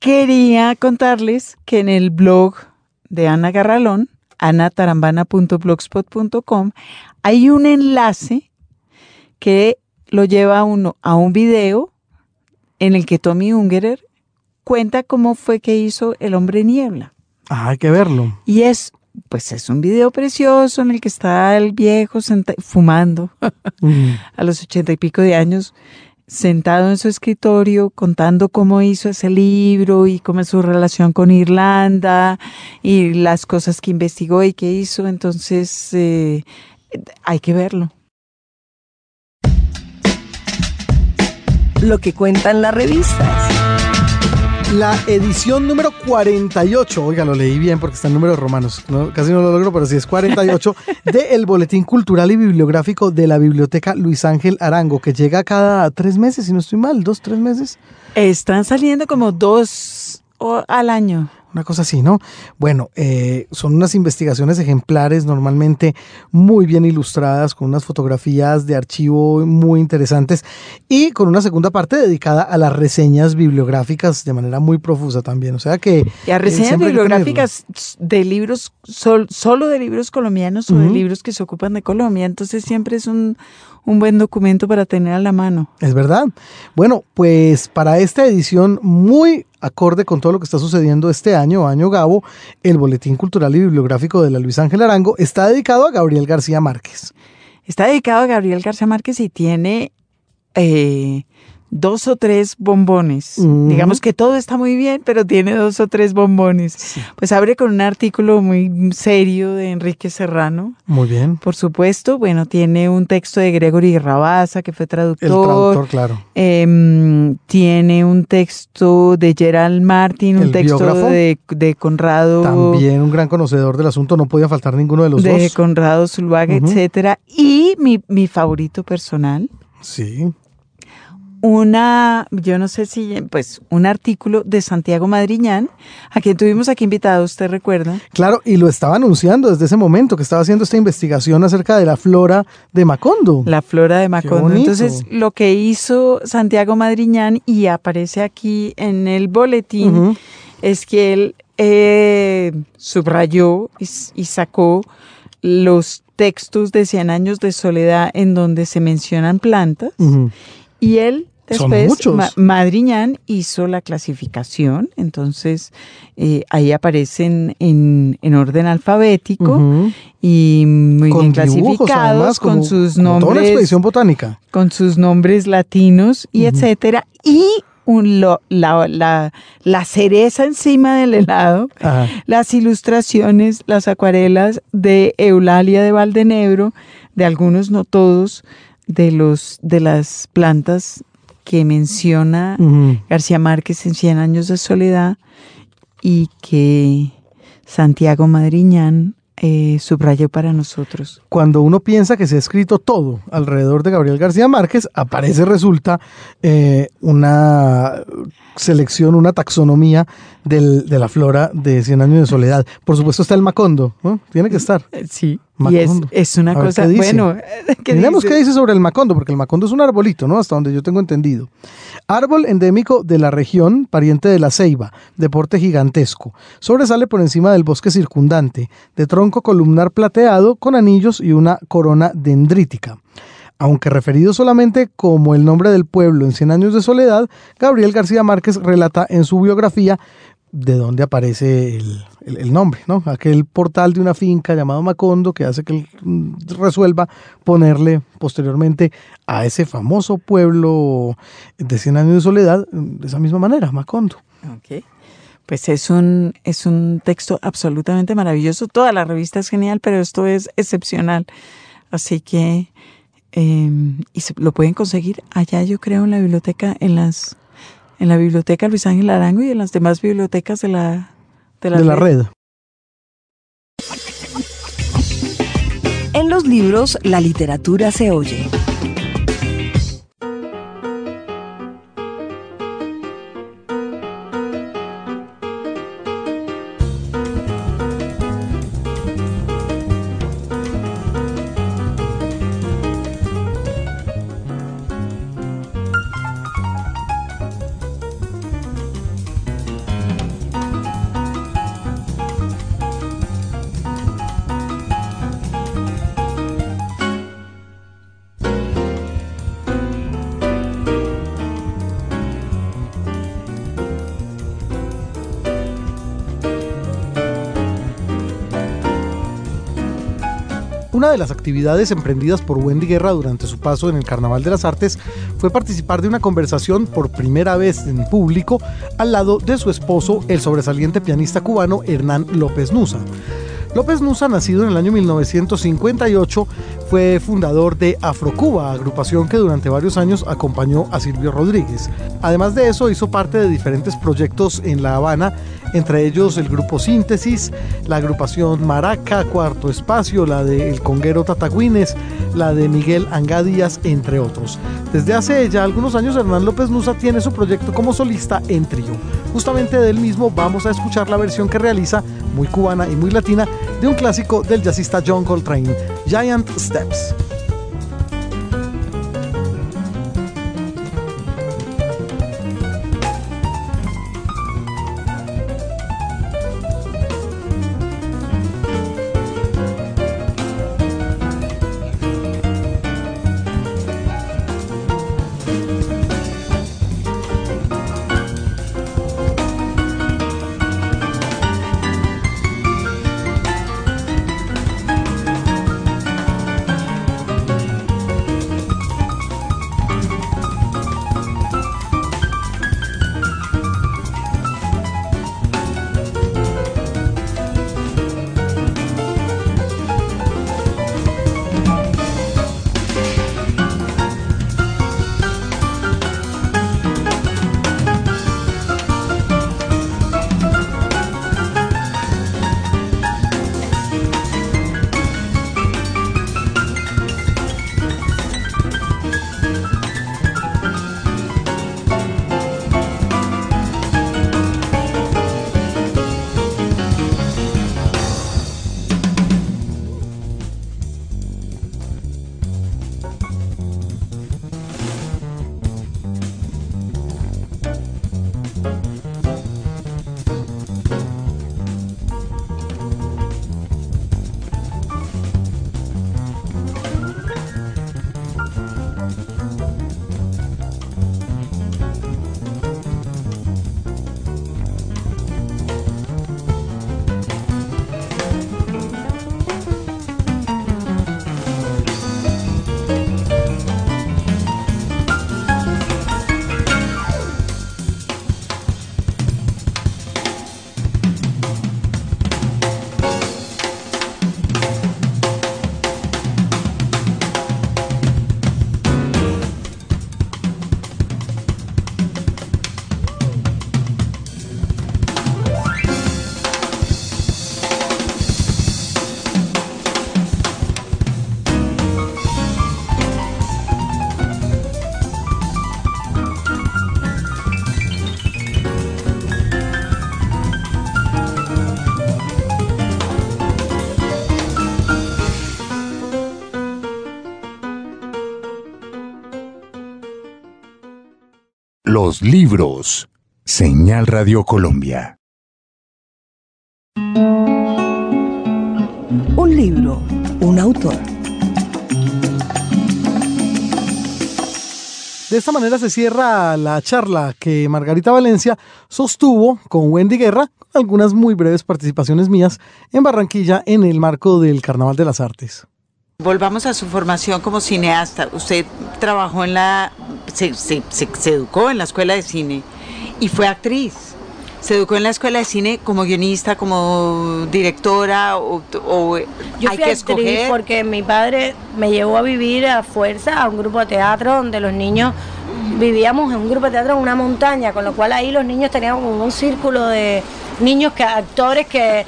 Speaker 3: quería contarles que en el blog de Ana Garralón, anatarambana.blogspot.com, hay un enlace que lo lleva a uno a un video en el que Tommy Ungerer cuenta cómo fue que hizo El Hombre Niebla.
Speaker 2: Ah, hay que verlo.
Speaker 3: Y es, pues es un video precioso en el que está el viejo senta- fumando
Speaker 2: Mm.
Speaker 3: a los ochenta y pico de años, sentado en su escritorio contando cómo hizo ese libro y cómo es su relación con Irlanda y las cosas que investigó y que hizo. Entonces, eh, hay que verlo.
Speaker 1: Lo que cuentan las revistas.
Speaker 2: La edición número 48, oiga, lo leí bien porque está en números romanos, no- casi no lo logro, pero sí es 48, de el Boletín Cultural y Bibliográfico de la Biblioteca Luis Ángel Arango, que llega cada tres meses, si no estoy mal, dos, tres meses,
Speaker 3: Están saliendo como dos o- al año.
Speaker 2: una cosa así, ¿no? Bueno, eh, son unas investigaciones ejemplares, normalmente muy bien ilustradas, con unas fotografías de archivo muy interesantes y con una segunda parte dedicada a las reseñas bibliográficas de manera muy profusa también, o sea que...
Speaker 3: Y a
Speaker 2: eh,
Speaker 3: reseñas bibliográficas de libros, sol- solo de libros colombianos o de libros que se ocupan de Colombia. Entonces siempre es un, un buen documento para tener a la mano.
Speaker 2: Es verdad. Bueno, pues para esta edición muy acorde con todo lo que está sucediendo este año, año Gabo, el Boletín Cultural y Bibliográfico de la Luis Ángel Arango está dedicado a Gabriel García Márquez.
Speaker 3: Está dedicado a Gabriel García Márquez y tiene eh, dos o tres bombones.
Speaker 2: Ujú.
Speaker 3: Digamos que todo está muy bien, pero tiene dos o tres bombones. Pues abre con un artículo muy serio de Enrique Serrano.
Speaker 2: Muy bien.
Speaker 3: Por supuesto, bueno, tiene un texto de Gregory Rabasa, que fue traductor.
Speaker 2: El traductor, claro.
Speaker 3: Em, tiene un texto de Gerald Martin, un
Speaker 2: El
Speaker 3: texto
Speaker 2: biógrafo.
Speaker 3: de, de Conrado.
Speaker 2: También un gran conocedor del asunto, no podía faltar ninguno de los
Speaker 3: de
Speaker 2: dos.
Speaker 3: Conrado Zuluaga,
Speaker 2: Ujú.
Speaker 3: etcétera. Y mi, mi favorito personal,
Speaker 2: Sí.
Speaker 3: Una, yo no sé si, pues, un artículo de Santiago Madriñán, a quien tuvimos aquí invitado, usted recuerda.
Speaker 2: Claro, y lo estaba anunciando desde ese momento que estaba haciendo esta investigación acerca de la flora de Macondo.
Speaker 3: La flora de Macondo. Entonces, lo que hizo Santiago Madriñán y aparece aquí en el boletín es que él eh, subrayó y, sacó los textos de Cien años de soledad en donde se mencionan plantas y él
Speaker 2: Son muchos.
Speaker 3: Ma- Madriñán hizo la clasificación, entonces eh, ahí aparecen en, en orden alfabético y muy
Speaker 2: Con
Speaker 3: bien
Speaker 2: dibujos,
Speaker 3: clasificados
Speaker 2: además,
Speaker 3: con
Speaker 2: como-
Speaker 3: sus
Speaker 2: como toda una
Speaker 3: nombres
Speaker 2: expedición botánica.
Speaker 3: con sus nombres latinos y etcétera y un lo- la, la- la cereza encima del helado
Speaker 2: Ajá.
Speaker 3: las ilustraciones las acuarelas de Eulalia de Valdenebro de algunos no todos de los de las plantas que menciona. García Márquez en Cien años de soledad y que Santiago Madriñán eh, subrayó para nosotros.
Speaker 2: cuando uno piensa que se ha escrito todo alrededor de Gabriel García Márquez, aparece, resulta, eh, una selección, una taxonomía del- de la flora de Cien Años de Soledad. Por supuesto está el Macondo, ¿no? Tiene que estar.
Speaker 3: Eh, Sí, y es,
Speaker 2: Macondo.
Speaker 3: es una
Speaker 2: A
Speaker 3: cosa,
Speaker 2: ¿qué
Speaker 3: bueno, ¿qué
Speaker 2: Miremos
Speaker 3: dice?
Speaker 2: qué dice sobre el macondo, porque el macondo es un arbolito, ¿no? Hasta donde yo tengo entendido. Árbol endémico de la región, pariente de la ceiba, de porte gigantesco. Sobresale por encima del bosque circundante, de tronco columnar plateado con anillos y una corona dendrítica. Aunque referido solamente como el nombre del pueblo en Cien Años de Soledad, Gabriel García Márquez relata en su biografía de dónde aparece el, el- nombre, ¿no? Aquel portal de una finca llamado Macondo que hace que él mm, resuelva ponerle posteriormente a ese famoso pueblo de Cien Años de Soledad mm, de esa misma manera, Macondo.
Speaker 3: Ok. Pues es un, es un texto absolutamente maravilloso. Toda la revista es genial, pero esto es excepcional. Así que, eh, y se- lo pueden conseguir allá, yo creo, en la biblioteca, en las, en la biblioteca Luis Ángel Arango y en las demás bibliotecas de la, de la,
Speaker 2: de la
Speaker 3: red.
Speaker 2: red.
Speaker 1: En los libros, la literatura se oye.
Speaker 2: De las actividades emprendidas por Wendy Guerra durante su paso en el Carnaval de las Artes fue participar de una conversación por primera vez en público al lado de su esposo, el sobresaliente pianista cubano Hernán López Nusa. López Nusa, nacido en el año 1958, fue fundador de Afrocuba, agrupación que durante varios años acompañó a Silvio Rodríguez. Además de eso, hizo parte de diferentes proyectos en La Habana, entre ellos el grupo Síntesis, la agrupación Maraca, Cuarto Espacio, la de El Conguero Tatagüines, la de Miguel Angadías, entre otros. Desde hace ya algunos años, Hernán López Nusa tiene su proyecto como solista en trío. Justamente de él mismo vamos a escuchar la versión que realiza, muy cubana y muy latina, de un clásico del jazzista John Coltrane, Giant Steps.
Speaker 5: Los libros. Señal Radio Colombia.
Speaker 1: Un libro, un autor.
Speaker 2: De esta manera se cierra la charla que Margarita Valencia sostuvo con Wendy Guerra, algunas muy breves participaciones mías en Barranquilla en el marco del Carnaval de las Artes.
Speaker 3: Volvamos a su formación como cineasta. Usted trabajó en la, se, se- se- se educó en la escuela de cine y fue actriz. Se educó en la escuela de cine como guionista, como directora o, o
Speaker 6: Yo
Speaker 3: hay
Speaker 6: fui
Speaker 3: que
Speaker 6: actriz
Speaker 3: escoger.
Speaker 6: porque mi padre me llevó a vivir a fuerza a un grupo de teatro donde los niños vivíamos en un grupo de teatro en una montaña, con lo cual ahí los niños tenían como un círculo de niños que actores que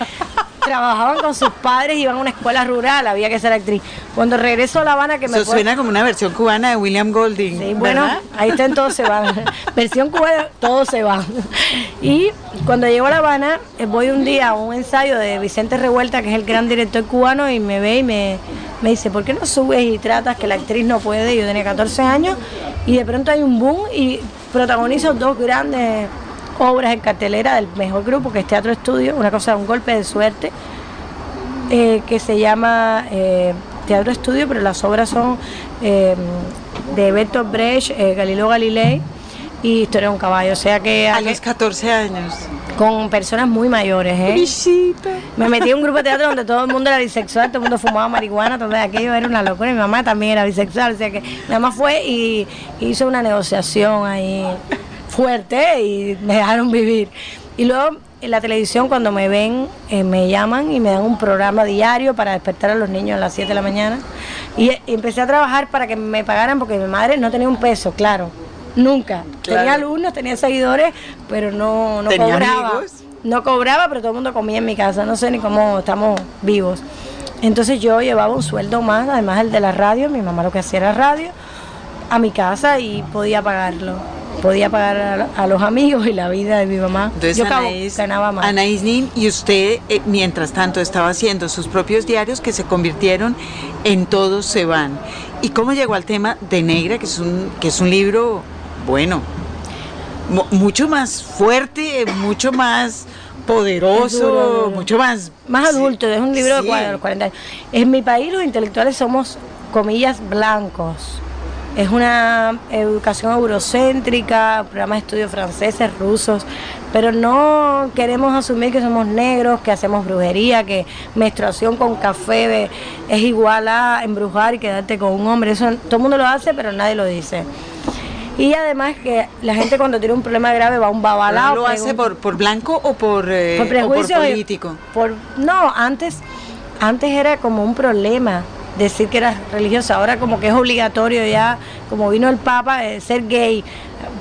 Speaker 6: trabajaban con sus padres, iban a una escuela rural, había que ser actriz. Cuando regreso a La Habana que me
Speaker 3: Eso
Speaker 6: fue-
Speaker 3: suena como una versión cubana de William Golding.
Speaker 6: Sí, bueno,
Speaker 3: ¿verdad?
Speaker 6: ahí está Todos se van. Versión cubana, todos se van. Y cuando llego a La Habana, eh, voy un día a un ensayo de Vicente Revuelta, que es el gran director cubano, y me ve y me, me dice, ¿por qué no subes y tratas que la actriz no puede? Yo tenía 14 años y de pronto hay un boom y protagonizo dos grandes obras en cartelera del mejor grupo, que es Teatro Estudio, una cosa, un golpe de suerte eh, que se llama eh, Teatro Estudio, pero las obras son eh, de Bertolt Brecht, Galileo Galilei y Historia de un caballo. O sea que
Speaker 3: A los 14 años.
Speaker 6: con personas muy mayores. ¿eh?
Speaker 3: Visita.
Speaker 6: Me metí en un grupo de teatro donde todo el mundo era bisexual, todo el mundo fumaba marihuana, entonces aquello era una locura. Mi mamá también era bisexual, o sea que mi mamá fue y hizo una negociación ahí fuerte y me dejaron vivir. Y luego en la televisión cuando me ven, eh, me llaman y me dan un programa diario para despertar a los niños a las 7 de la mañana. Y, eh, empecé a trabajar para que me pagaran porque mi madre no tenía un peso, claro. Nunca.
Speaker 3: Claro.
Speaker 6: Tenía alumnos, tenía seguidores, pero no, no
Speaker 3: ¿Tenía
Speaker 6: cobraba.
Speaker 3: amigos?
Speaker 6: No cobraba, pero todo el mundo comía en mi casa. No sé ni cómo estamos vivos. Entonces yo llevaba un sueldo más, además el de la radio. Mi mamá lo que hacía era radio, a mi casa y podía pagarlo. Podía pagar a, a los amigos y la vida de mi mamá.
Speaker 3: Entonces,
Speaker 6: yo
Speaker 3: Anaís,
Speaker 6: ganaba más.
Speaker 3: Anaís Nin, y usted, eh, mientras tanto, estaba haciendo sus propios diarios que se convirtieron en Todos se van. ¿Y cómo llegó al tema de Negra, que es un, que es un libro, bueno, mu- mucho más fuerte, mucho más poderoso,
Speaker 6: duro,
Speaker 3: mucho más...
Speaker 6: más
Speaker 3: sí,
Speaker 6: adulto, es un libro
Speaker 3: sí.
Speaker 6: de cua- de los 40 años. En mi país los intelectuales somos, comillas, blancos. Es una educación eurocéntrica, programas de estudios franceses, rusos, pero no queremos asumir que somos negros, que hacemos brujería, que menstruación con café de- es igual a embrujar y quedarte con un hombre. Eso todo el mundo lo hace, pero nadie lo dice. Y además que la gente cuando tiene un problema grave va a un babalao.
Speaker 3: ¿Lo hace por, por blanco o por, eh,
Speaker 6: por
Speaker 3: o por político?
Speaker 6: por- no, antes, antes era como un problema decir que eras religiosa, ahora como que es obligatorio ya, como vino el Papa, eh, ser gay,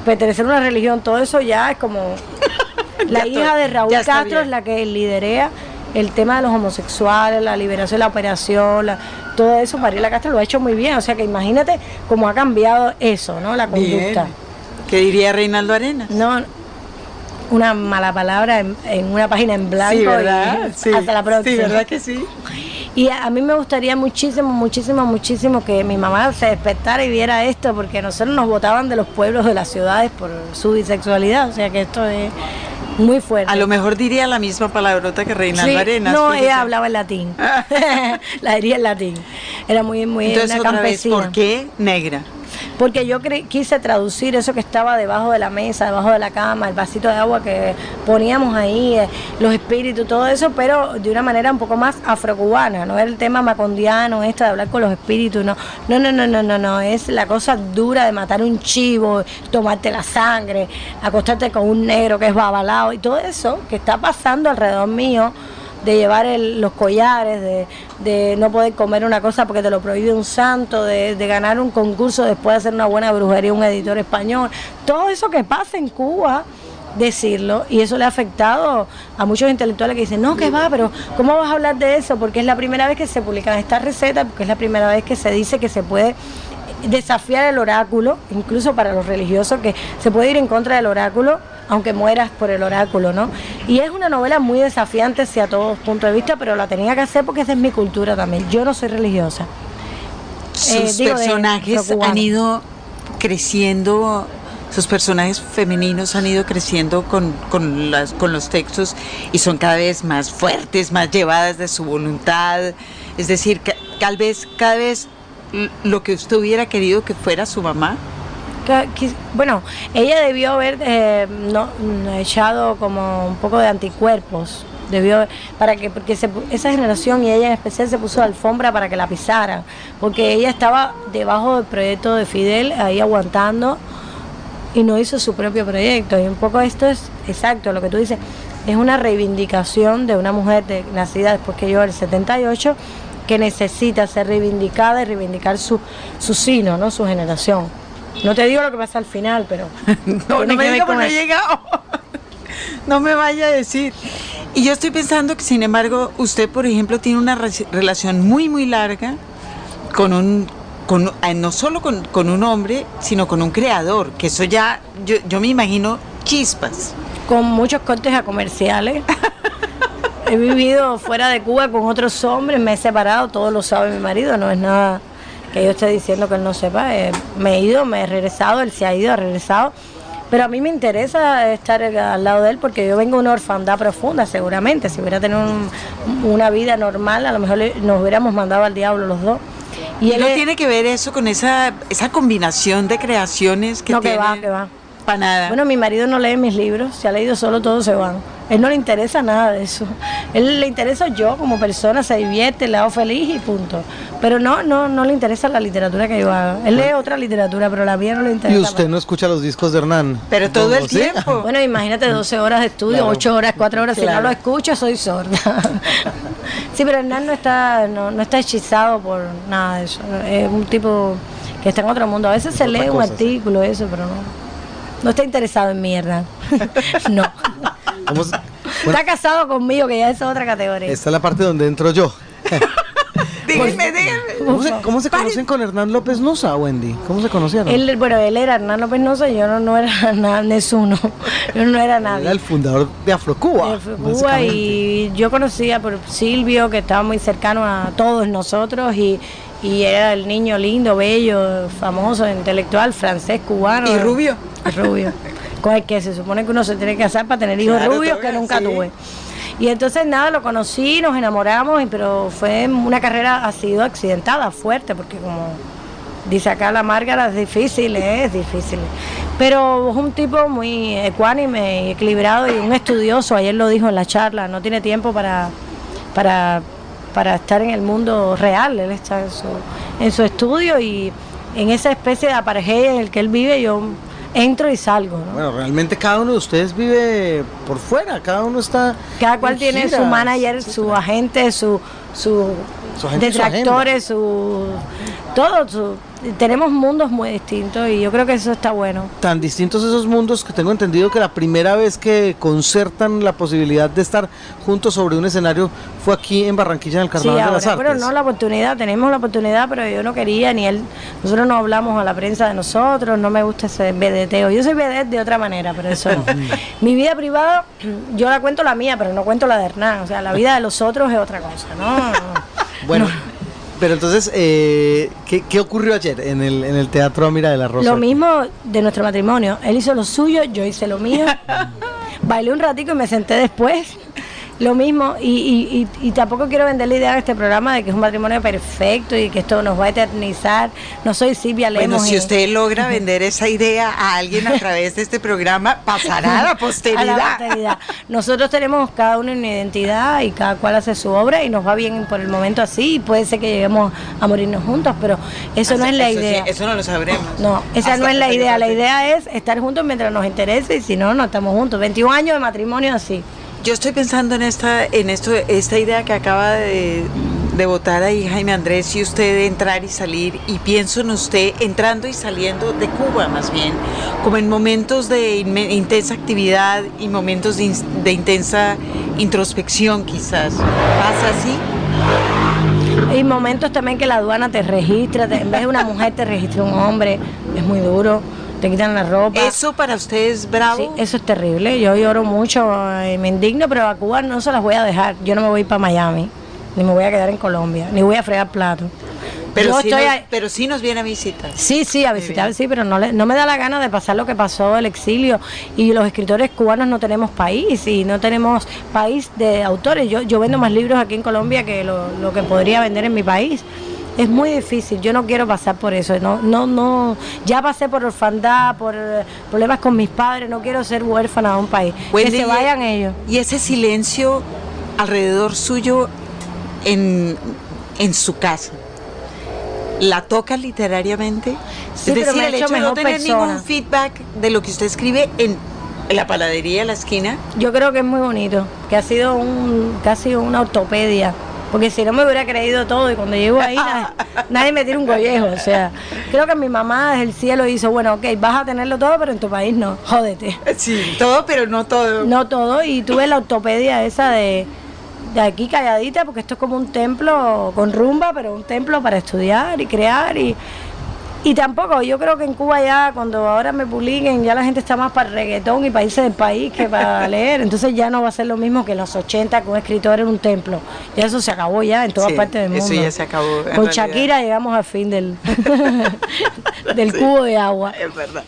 Speaker 6: pertenecer a una religión, todo eso ya es como... la hija de Raúl Castro es la que liderea el tema de los homosexuales, la liberación, la operación, la- todo eso, Mariela Castro lo ha hecho muy bien, o sea que imagínate cómo ha cambiado eso, ¿no? La conducta.
Speaker 3: Bien. ¿Qué diría Reinaldo Arenas?
Speaker 6: No, una mala palabra en, en una página en blanco.
Speaker 3: Sí,
Speaker 6: y
Speaker 3: ¿verdad? Sí.
Speaker 6: hasta la próxima.
Speaker 3: Sí, ¿verdad que sí?
Speaker 6: Y a, a mí me gustaría muchísimo, muchísimo, muchísimo que mi mamá se despertara y viera esto, porque nosotros nos votaban de los pueblos de las ciudades por su bisexualidad, o sea que esto es muy fuerte.
Speaker 3: A lo mejor diría la misma palabrota que Reinaldo
Speaker 6: Sí,
Speaker 3: Arenas.
Speaker 6: no, ella hablaba en latín. la diría en latín. Era muy, muy
Speaker 3: Entonces,
Speaker 6: una
Speaker 3: otra vez,
Speaker 6: campesina.
Speaker 3: ¿por qué negra?
Speaker 6: Porque yo quise traducir eso que estaba debajo de la mesa, debajo de la cama, el vasito de agua que poníamos ahí, eh, los espíritus, todo eso, pero de una manera un poco más afrocubana, no era el tema macondiano, esto de hablar con los espíritus, no, no, no, no, no, no, no, es la cosa dura de matar un chivo, tomarte la sangre, acostarte con un negro que es babalao y todo eso que está pasando alrededor mío de llevar el- los collares, de, de no poder comer una cosa porque te lo prohíbe un santo, de, de ganar un concurso después de hacer una buena brujería un editor español. Todo eso que pasa en Cuba, decirlo, y eso le ha afectado a muchos intelectuales que dicen, no, que va, pero ¿cómo vas a hablar de eso? Porque es la primera vez que se publican estas recetas, porque es la primera vez que se dice que se puede desafiar el oráculo, incluso para los religiosos, que se puede ir en contra del oráculo, aunque mueras por el oráculo, ¿no? Y es una novela muy desafiante hacia todos puntos de vista, pero la tenía que hacer porque esa es mi cultura también. Yo no soy religiosa.
Speaker 3: Sus
Speaker 6: Eh, de
Speaker 3: personajes han ido creciendo sus personajes femeninos han ido creciendo con, con, las, con los textos y son cada vez más fuertes, más llevadas de su voluntad. Es decir, que, tal vez cada vez lo que usted hubiera querido que fuera su mamá.
Speaker 6: Bueno, ella debió haber eh, no, echado como un poco de anticuerpos debió para que porque esa generación y ella en especial se puso alfombra para que la pisaran porque ella estaba debajo del proyecto de Fidel ahí aguantando y no hizo su propio proyecto y un poco esto es exacto lo que tú dices es una reivindicación de una mujer de, nacida después que yo el 78 que necesita ser reivindicada y reivindicar su, su sino, ¿no? su generación. No te digo lo que pasa al final, pero...
Speaker 3: no, no me diga no he llegado. no me vaya a decir. Y yo estoy pensando que, sin embargo, usted, por ejemplo, tiene una relación muy, muy larga con un, con, eh, no solo con, con, un hombre, sino con un creador, que eso ya, yo, yo me imagino chispas.
Speaker 6: Con muchos cortes a comerciales. he vivido fuera de Cuba con otros hombres, me he separado, todo lo sabe mi marido, no es nada que yo esté diciendo que él no sepa. Eh, me he ido, me he regresado, él se ha ido, ha regresado pero a mí me interesa estar al lado de él porque yo vengo de una orfandad profunda, seguramente. Si hubiera tenido una vida normal, a lo mejor nos hubiéramos mandado al diablo los dos.
Speaker 3: Y, él no tiene que ver eso con esa, esa combinación de creaciones que
Speaker 6: no,
Speaker 3: tiene?
Speaker 6: que va, que va.
Speaker 3: Para nada.
Speaker 6: Bueno, mi marido no lee mis libros, se ha leído solo todos se van. Él no le interesa nada de eso. Él le interesa yo como persona, se divierte, le hago feliz y punto. Pero no, no, no le interesa la literatura que yo hago. Él lee otra literatura, pero la mía no le interesa.
Speaker 7: ¿Y usted no escucha los discos de Hernán?
Speaker 3: Pero todo el tiempo.
Speaker 6: Bueno, imagínate 12 horas de estudio, 8 horas, 4 horas. Si no lo escucho, soy sorda. sí, pero Hernán no está, no, no está hechizado por nada de eso. Es un tipo que está en otro mundo. A veces se lee un artículo, eso, pero no. No está interesado en mierda. no. Está casado conmigo, que ya es otra categoría.
Speaker 7: Esta es la parte donde entro yo.
Speaker 3: dígame, dígame.
Speaker 7: ¿Cómo se, conocen con Hernán López Nosa, Wendy? ¿Cómo se conocieron?
Speaker 6: Él, bueno, él era Hernán López Nosa y yo no, no era nada, Nesuno. Yo no era nadie.
Speaker 7: Era el fundador de Afrocuba.
Speaker 6: Afrocuba y yo conocía por Silvio, que estaba muy cercano a todos nosotros y y era el niño lindo, bello, famoso, intelectual, francés, cubano.
Speaker 3: ¿Y rubio?
Speaker 6: Rubio. El que se supone que uno se tiene que casar para tener hijos rubios que nunca tuve. Y entonces nada, lo conocí, nos enamoramos, pero fue una carrera, ha sido accidentada, fuerte, porque como dice acá la Márgara, es difícil, es difícil. Pero es un tipo muy ecuánime y equilibrado y un estudioso, ayer lo dijo en la charla, no tiene tiempo para, para para estar en el mundo real. Él está en su, en su estudio y en esa especie de apareje en el que él vive, yo entro y salgo.
Speaker 7: Bueno, realmente cada uno de ustedes vive por fuera, cada uno está.
Speaker 6: Cada cual tiene su manager, su agente, su, su, su detractores, su, todo, su tenemos mundos muy distintos y yo creo que eso está bueno.
Speaker 7: Tan distintos esos mundos que tengo entendido que la primera vez que concertan la posibilidad de estar juntos sobre un escenario fue aquí en Barranquilla en el Carnaval de las Artes.
Speaker 6: Pero no la oportunidad, tenemos la oportunidad, pero yo no quería ni él. Nosotros no hablamos a la prensa de nosotros, no me gusta ese vedeteo. Yo soy vedette de otra manera, pero eso no. Mi vida privada, yo la cuento la mía, pero no cuento la de Hernán. O sea, la vida de los otros es otra cosa, ¿no?
Speaker 7: bueno. Pero entonces, eh, ¿qué, ocurrió ayer en el, en el Teatro Mira de la Rosa?
Speaker 6: Lo mismo de nuestro matrimonio. Él hizo lo suyo, yo hice lo mío. Bailé un ratico y me senté después lo mismo, y, y, y, tampoco quiero vender la idea de este programa de que es un matrimonio perfecto y que esto nos va a eternizar. No soy Silvia Lemos.
Speaker 3: Bueno, si usted logra vender esa idea a alguien a través de este programa, pasará a la posteridad.
Speaker 6: Nosotros tenemos cada uno una identidad y cada cual hace su obra y nos va bien por el momento así y puede ser que lleguemos a morirnos juntos, pero eso no es la idea.
Speaker 3: eso no lo sabremos.
Speaker 6: No, esa no es la idea. La idea es estar juntos mientras nos interese y si no, no estamos juntos. 21 años de matrimonio así.
Speaker 3: Yo estoy pensando en esta, en esto, esta idea que acaba de, de votar ahí Jaime Andrés y usted de entrar y salir y pienso en usted entrando y saliendo de Cuba más bien, como en momentos de intensa actividad y momentos de, de intensa introspección quizás. ¿Pasa así?
Speaker 6: Hay momentos también que la aduana te registra, en vez de una mujer te registra un hombre, es muy duro te quitan la ropa.
Speaker 3: ¿Eso para ustedes es bravo? Sí,
Speaker 6: eso es terrible. Yo lloro mucho y me indigno, pero a Cuba no se las voy a dejar. Yo no me voy para Miami, ni me voy a quedar en Colombia, ni voy a fregar platos.
Speaker 3: Pero, sí
Speaker 6: estoy
Speaker 3: nos, pero sí nos viene a visitar.
Speaker 6: Sí, sí, a visitar, sí, pero no, le- no me da la gana de pasar lo que pasó el exilio. Y los escritores cubanos no tenemos país y no tenemos país de autores. Yo, yo vendo más libros aquí en Colombia que lo, lo que podría vender en mi país. Es muy difícil, yo no quiero pasar por eso, no, no, no, ya pasé por orfandad, por eh, problemas con mis padres, no quiero ser huérfana de un país.
Speaker 3: Wendy,
Speaker 6: que se vayan ellos.
Speaker 3: Y ese silencio alrededor suyo en, en su casa. ¿La toca literariamente?
Speaker 6: Sí,
Speaker 3: es decir, el
Speaker 6: hecho
Speaker 3: de no tener
Speaker 6: persona.
Speaker 3: ningún feedback de lo que usted escribe en, en la panadería de la esquina.
Speaker 6: Yo creo que es muy bonito, que ha sido un casi una ortopedia. Porque si no me hubiera creído todo y cuando llego ahí nadie, nadie me tira un collejo. O sea, creo que mi mamá desde el cielo hizo, bueno, ok, vas a tenerlo todo, pero en tu país no, jódete.
Speaker 3: Sí, todo, pero no todo.
Speaker 6: No todo, y tuve la ortopedia esa de, de aquí calladita, porque esto es como un templo con rumba, pero un templo para estudiar y crear y... Y tampoco, yo creo que en Cuba ya, cuando ahora me publiquen, ya la gente está más para el reggaetón y países del país que para leer. Entonces ya no va a ser lo mismo que en los 80 con un escritor en un templo. Ya eso se acabó ya en todas
Speaker 3: Sí,
Speaker 6: partes del mundo.
Speaker 3: eso ya se acabó, en
Speaker 6: Con
Speaker 3: realidad.
Speaker 6: Shakira llegamos al fin del, del
Speaker 3: Sí.
Speaker 6: cubo de agua.
Speaker 3: Es verdad.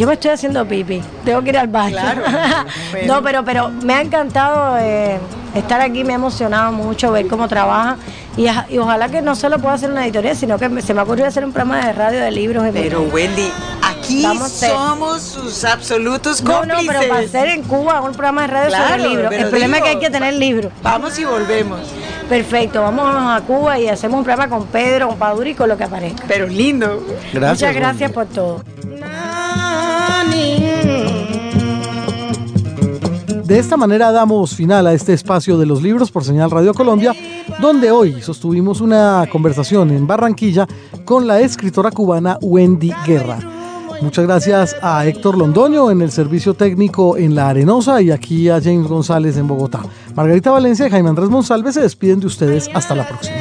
Speaker 6: Yo me estoy haciendo pipi, tengo que ir al baño.
Speaker 3: Claro,
Speaker 6: no, pero, pero me ha encantado eh, estar aquí, me ha emocionado mucho ver cómo trabaja y, ojalá que no solo pueda hacer una editorial, sino que se me ha ocurrido hacer un programa de radio de libros.
Speaker 3: Pero. Wendy, aquí
Speaker 6: Vamos
Speaker 3: somos sus absolutos
Speaker 6: no,
Speaker 3: cómplices.
Speaker 6: no, pero para hacer en Cuba un programa de radio
Speaker 3: Claro,
Speaker 6: sobre libros. El problema es que hay que tener libros.
Speaker 3: Vamos y volvemos.
Speaker 6: Perfecto, vamos a Cuba y hacemos un programa con Pedro, con Paduri y con lo que aparezca.
Speaker 3: Pero lindo.
Speaker 7: Gracias.
Speaker 6: Muchas gracias
Speaker 7: Wendy.
Speaker 6: por todo.
Speaker 2: De esta manera damos final a este espacio de los libros por Señal Radio Colombia, donde hoy sostuvimos una conversación en Barranquilla con la escritora cubana Wendy Guerra. Muchas gracias a Héctor Londoño en el servicio técnico en La Arenosa y aquí a James González en Bogotá. Margarita Valencia y Jaime Andrés Monsalve se despiden de ustedes hasta la próxima.